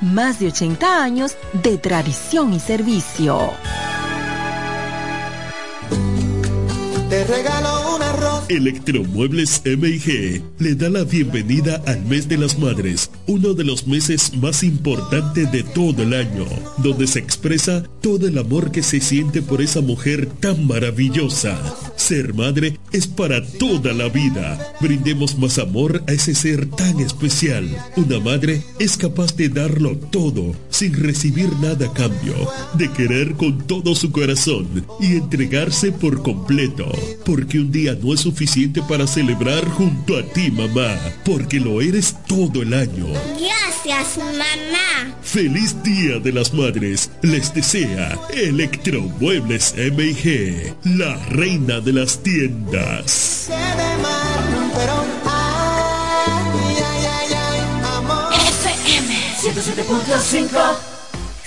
más de 80 años de tradición y servicio. Te regalo una. Electromuebles MIG le da la bienvenida al mes de las madres, uno de los meses más importantes de todo el año, donde se expresa todo el amor que se siente por esa mujer tan maravillosa. Ser madre es para toda la vida. Brindemos más amor a ese ser tan especial. Una madre es capaz de darlo todo sin recibir nada a cambio, de querer con todo su corazón y entregarse por completo, porque un día no es suficiente para celebrar junto a ti, mamá, porque lo eres todo el año. Gracias, mamá. Feliz Día de las Madres les desea Electromuebles MIG, la reina de las tiendas. FM 107.5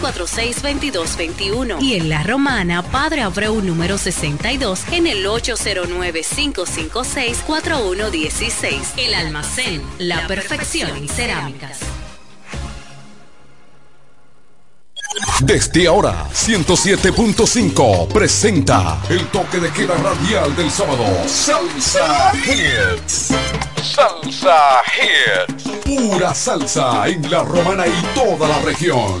246-2221 y en La Romana, Padre Abreu número 62 en el 809-556-4116. El almacén, la perfección en cerámicas. Desde ahora, 107.5 presenta el toque de queda radial del sábado. Salsa Hits. Salsa Hits. Pura salsa en la romana y toda la región.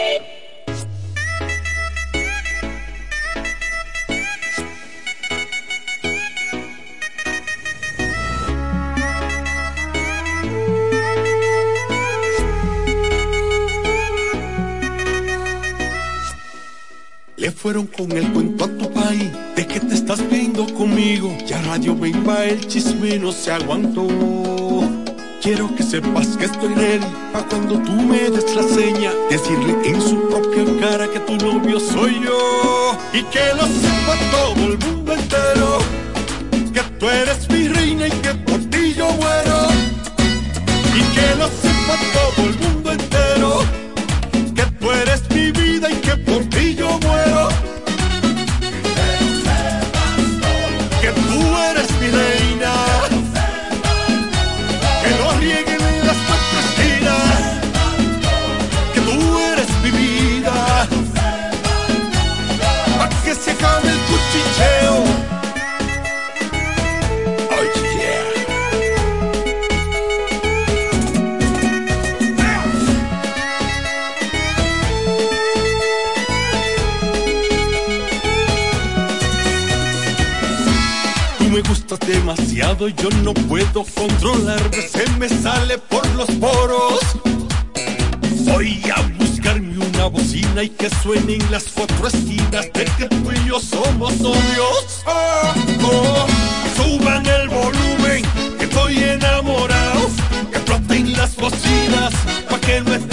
con el cuento a tu país. ¿De qué te estás viendo conmigo? Ya Radio Bimba el chisme no se aguantó. Quiero que sepas que estoy ready pa' cuando tú me des la seña. Decirle en su propia cara que tu novio soy yo. Y que lo sepa todo el mundo entero. Que tú eres mi reina y que por ti yo muero. Y que lo sepa todo el mundo demasiado yo no puedo controlar, se me sale por los poros. Voy a buscarme una bocina y que suenen las cuatro esquinas de que tú y yo somos novios. Oh, oh. Suban el volumen, que estoy enamorado, que exploten las bocinas, pa' que no esté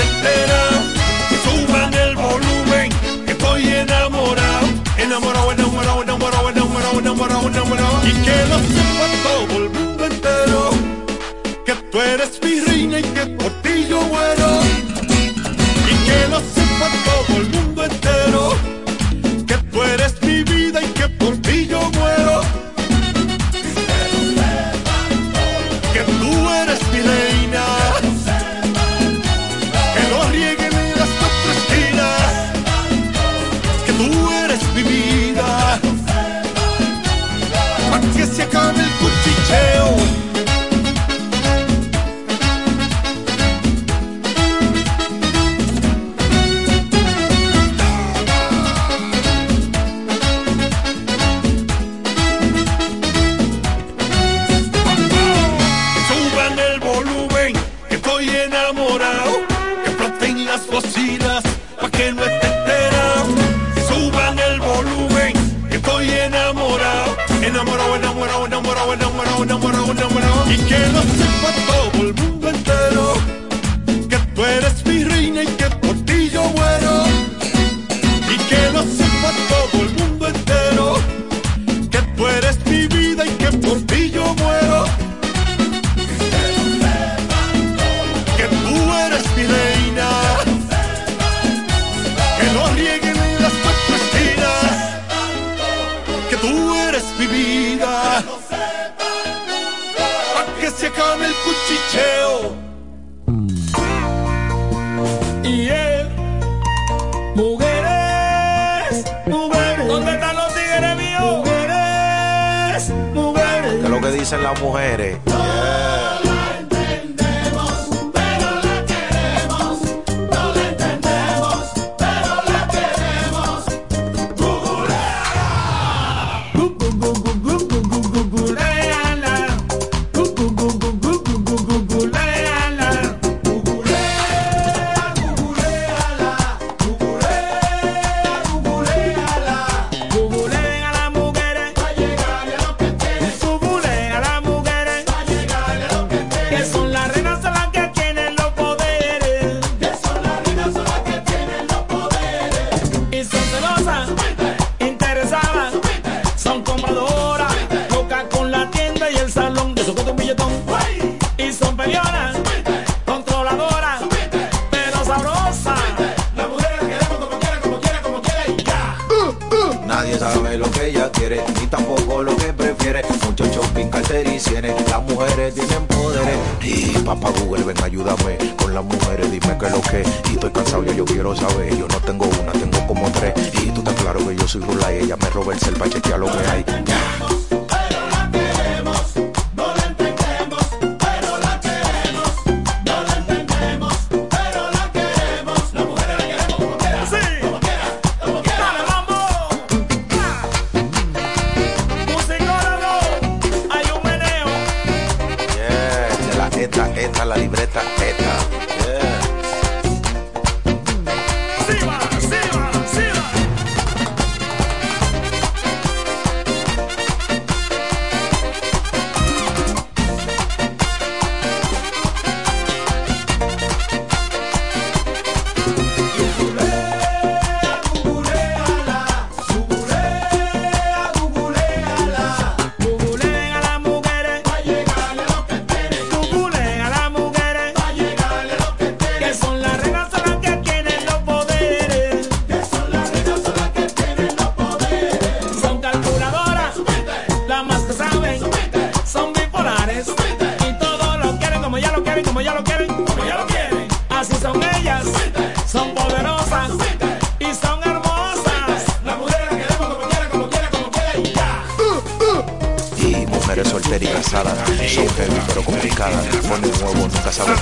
y que lo sepa todo el mundo entero que tú eres mi reina y que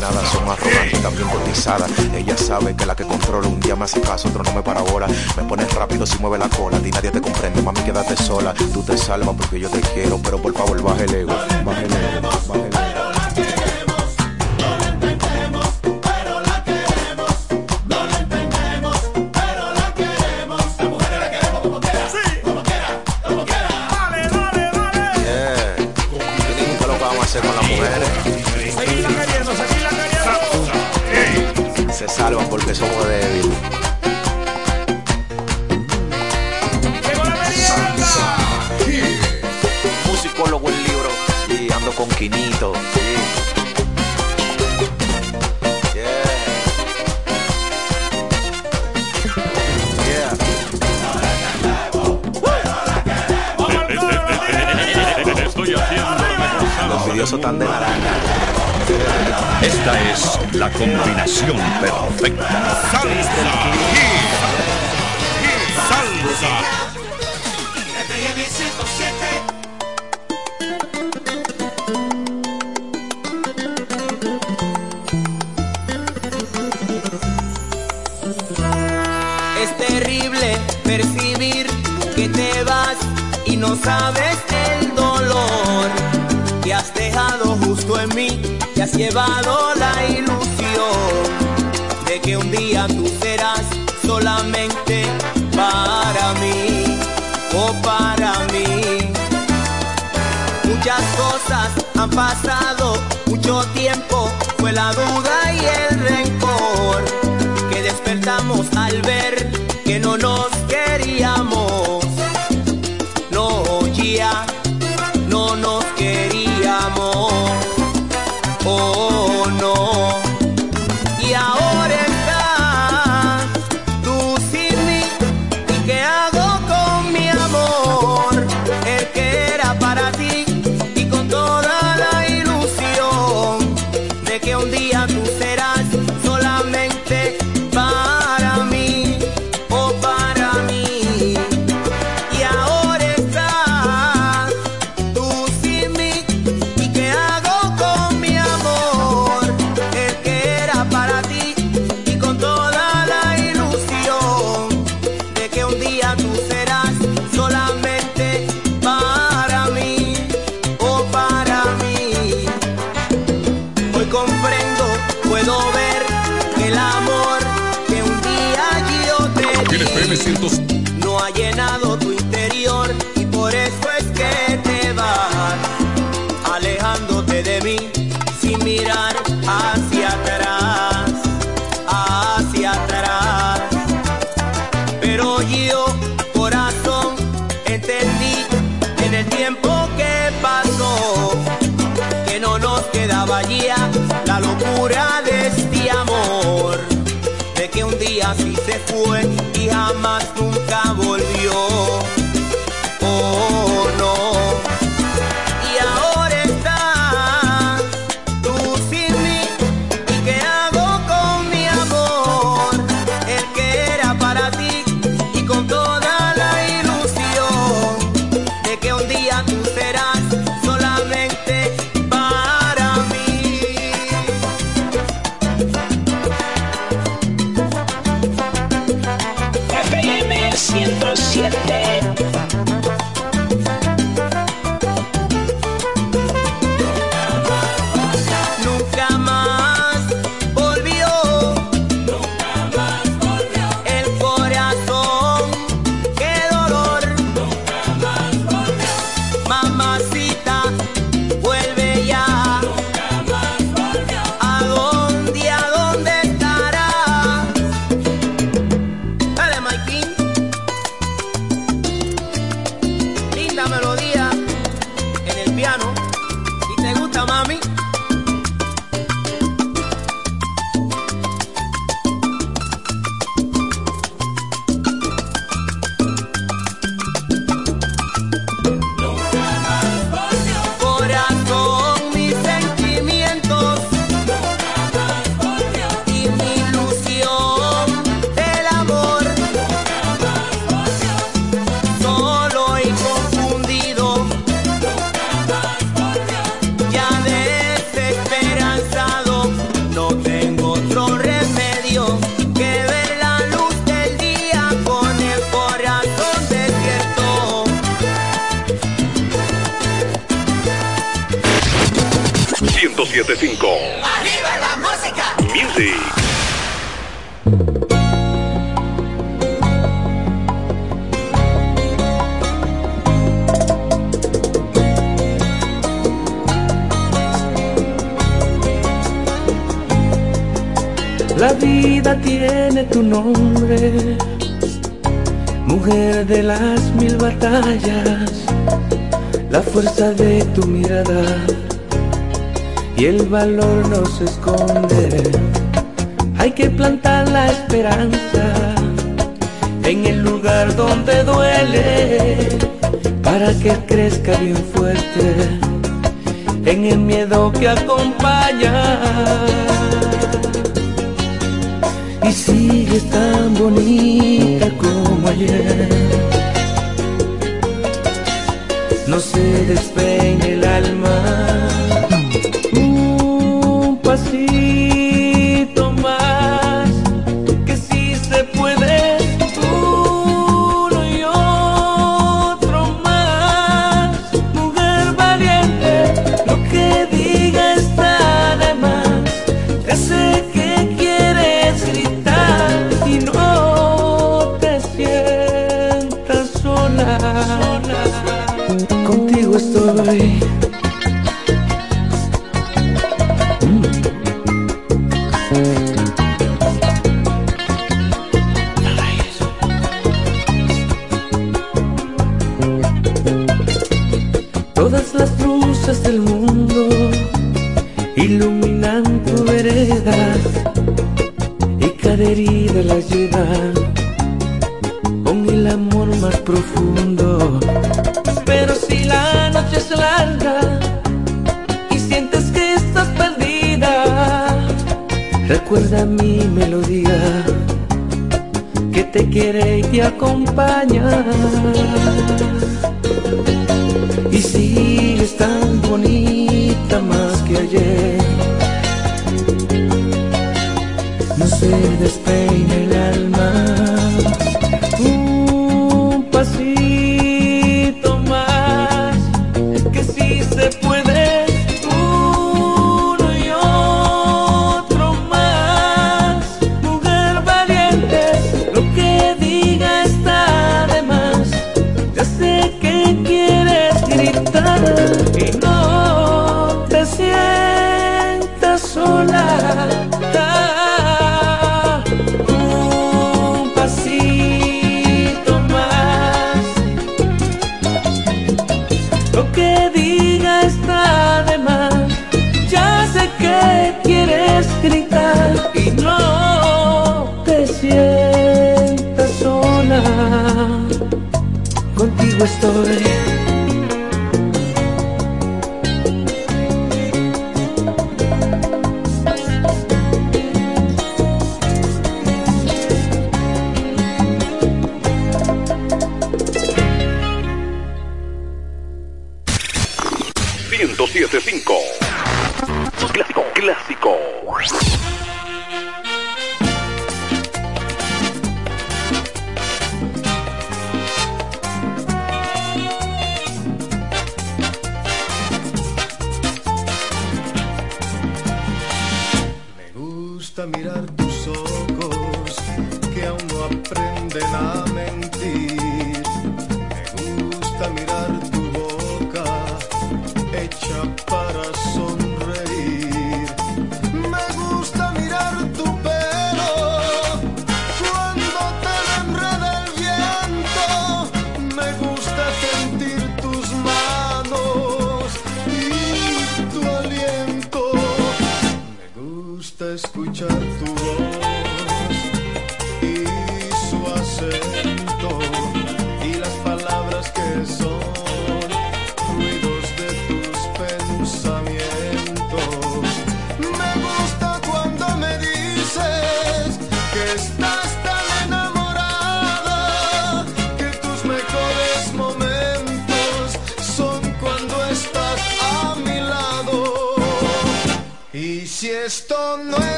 nada, son arrogantes también cotizadas. Ella sabe que la que controla un día me hace caso, otro no me para ahora. Me pones rápido si mueve la cola, ti nadie te comprende, mami quédate sola. Tú te salvas porque yo te quiero, pero por favor baja el ego, baja el ego, baja el ego. Salvan porque somos débiles. Musicólogo el libro y ando con Quinito. Yeah. Estoy haciendo Los envidiosos tan de naranja. Esta es la combinación perfecta. Llevado la ilusión de que un día tú serás solamente para mí o para mí. Muchas cosas han pasado, mucho tiempo fue la duda y el rencor que despertamos al ver fue bien fuerte en el miedo que acompaña. fe en el alma.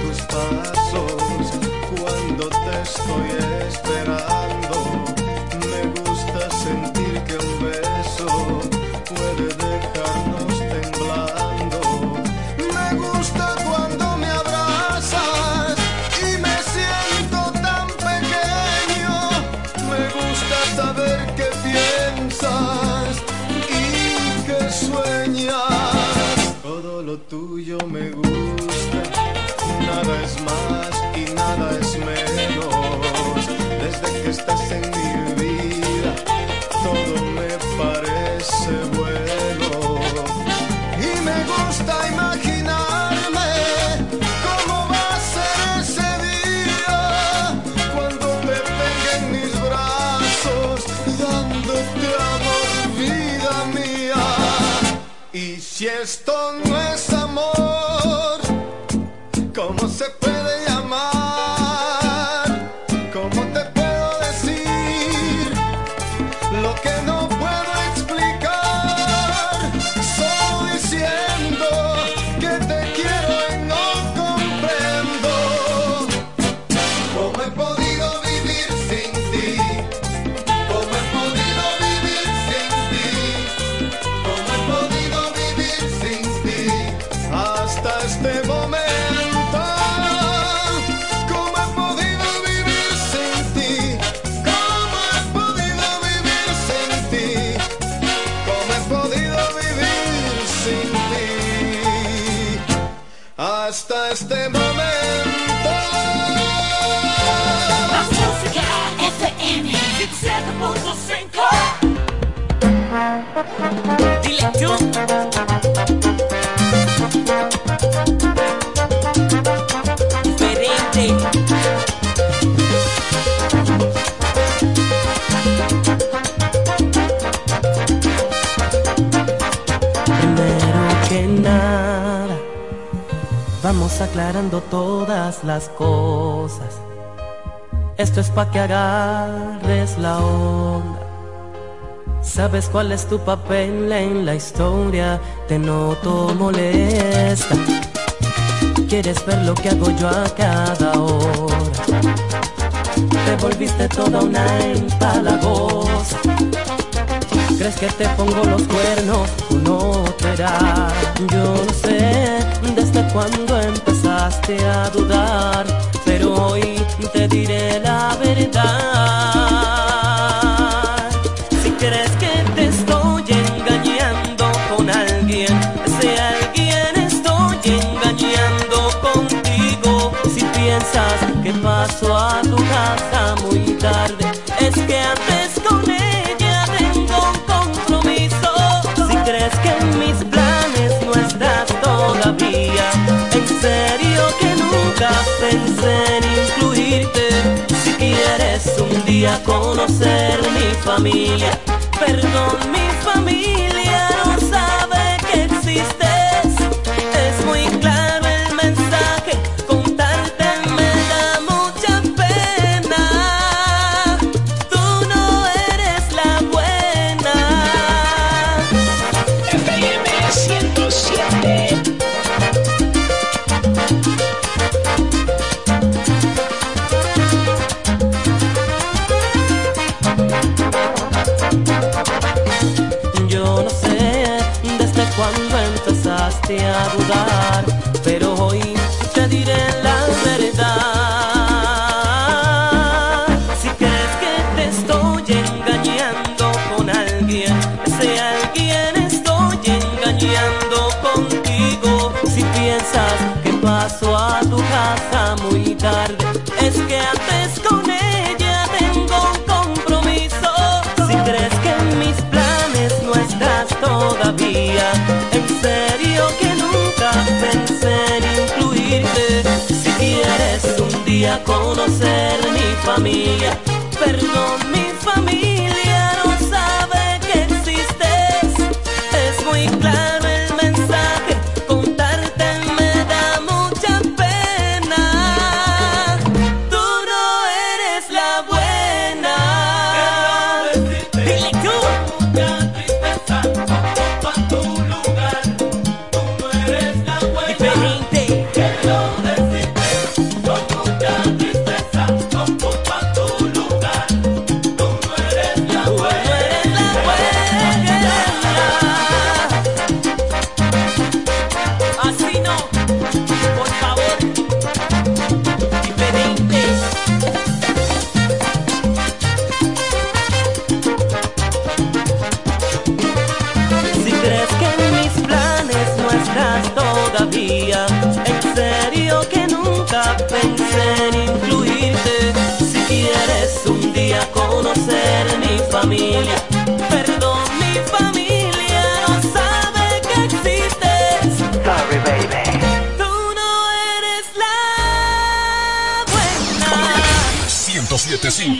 tus pasos cuando te estoy esperando. Me gusta sentir que un beso puede aclarando todas las cosas. Esto es pa' que agarres la onda. Sabes cuál es tu papel en la historia, te noto molesta. Quieres ver lo que hago yo a cada hora. Te volviste toda una empalagosa. ¿Crees que te pongo los cuernos? No te Yo no sé cuando empezaste a dudar, pero hoy te diré la verdad. Si crees que te estoy engañando con alguien, ese alguien estoy engañando contigo. Si piensas que paso a tu casa muy tarde. a conocer mi familia. Perdón mi conocer mi familia. 1075.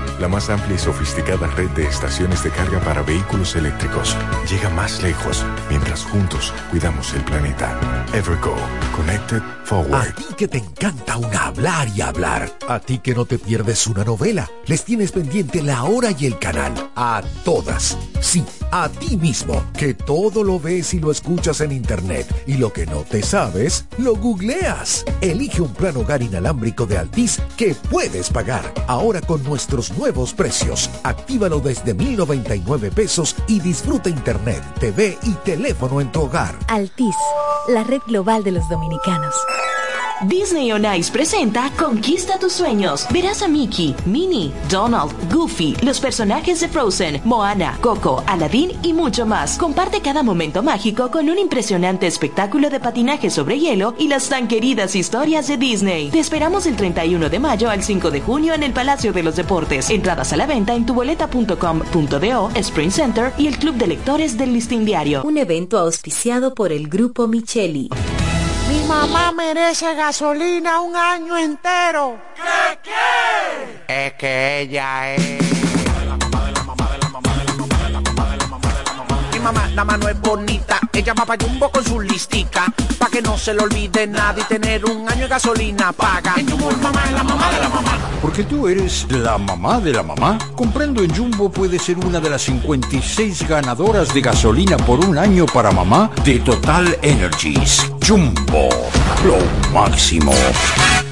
la más amplia y sofisticada red de estaciones de carga para vehículos eléctricos. Llega más lejos mientras juntos cuidamos el planeta. Evergo, Connected Forward. A ti que te encanta un hablar y hablar. A ti que no te pierdes una novela. Les tienes pendiente la hora y el canal. A todas. Sí, a ti mismo. Que todo lo ves y lo escuchas en internet. Y lo que no te sabes, lo googleas. Elige un plan hogar inalámbrico de Altis que puedes pagar. Ahora con nuestros nuevos precios. Actívalo desde 1099 pesos y disfruta internet, TV y teléfono en tu hogar. Altis, la red global de los dominicanos. Disney on Ice presenta Conquista tus sueños. Verás a Mickey, Minnie, Donald, Goofy, los personajes de Frozen, Moana, Coco, Aladdin y mucho más. Comparte cada momento mágico con un impresionante espectáculo de patinaje sobre hielo y las tan queridas historias de Disney. Te esperamos del 31 de mayo al 5 de junio en el Palacio de los Deportes. Entradas a la venta en tuboleta.com.do, Spring Center y el Club de Lectores del Listín Diario. Un evento auspiciado por el Grupo Micheli. Mamá merece gasolina un año entero. ¿Qué qué? Es que ella es. Mamá la mano es bonita, ella va pa' Jumbo con su listica, pa' que no se le olvide nada y tener un año de gasolina paga. En Jumbo, mamá es la mamá de la mamá. Porque tú eres la mamá de la mamá. Comprando en Jumbo puede ser una de las 56 ganadoras de gasolina por un año para mamá de Total Energies. Jumbo, lo máximo.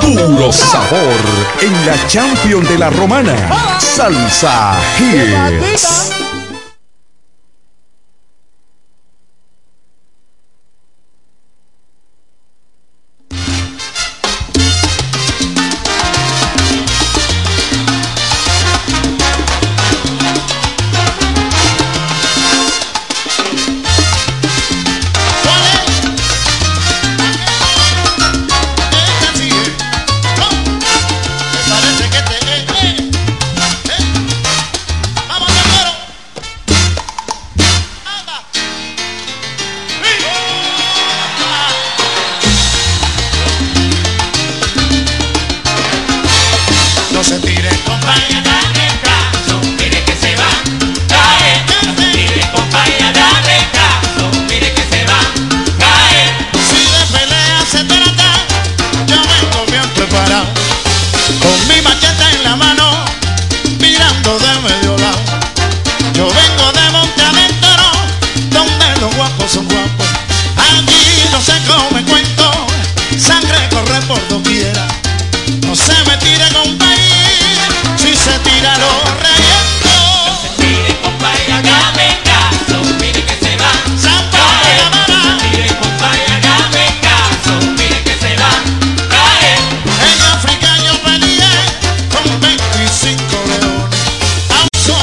Puro sabor en la Champion de la Romana. Salsa Hits.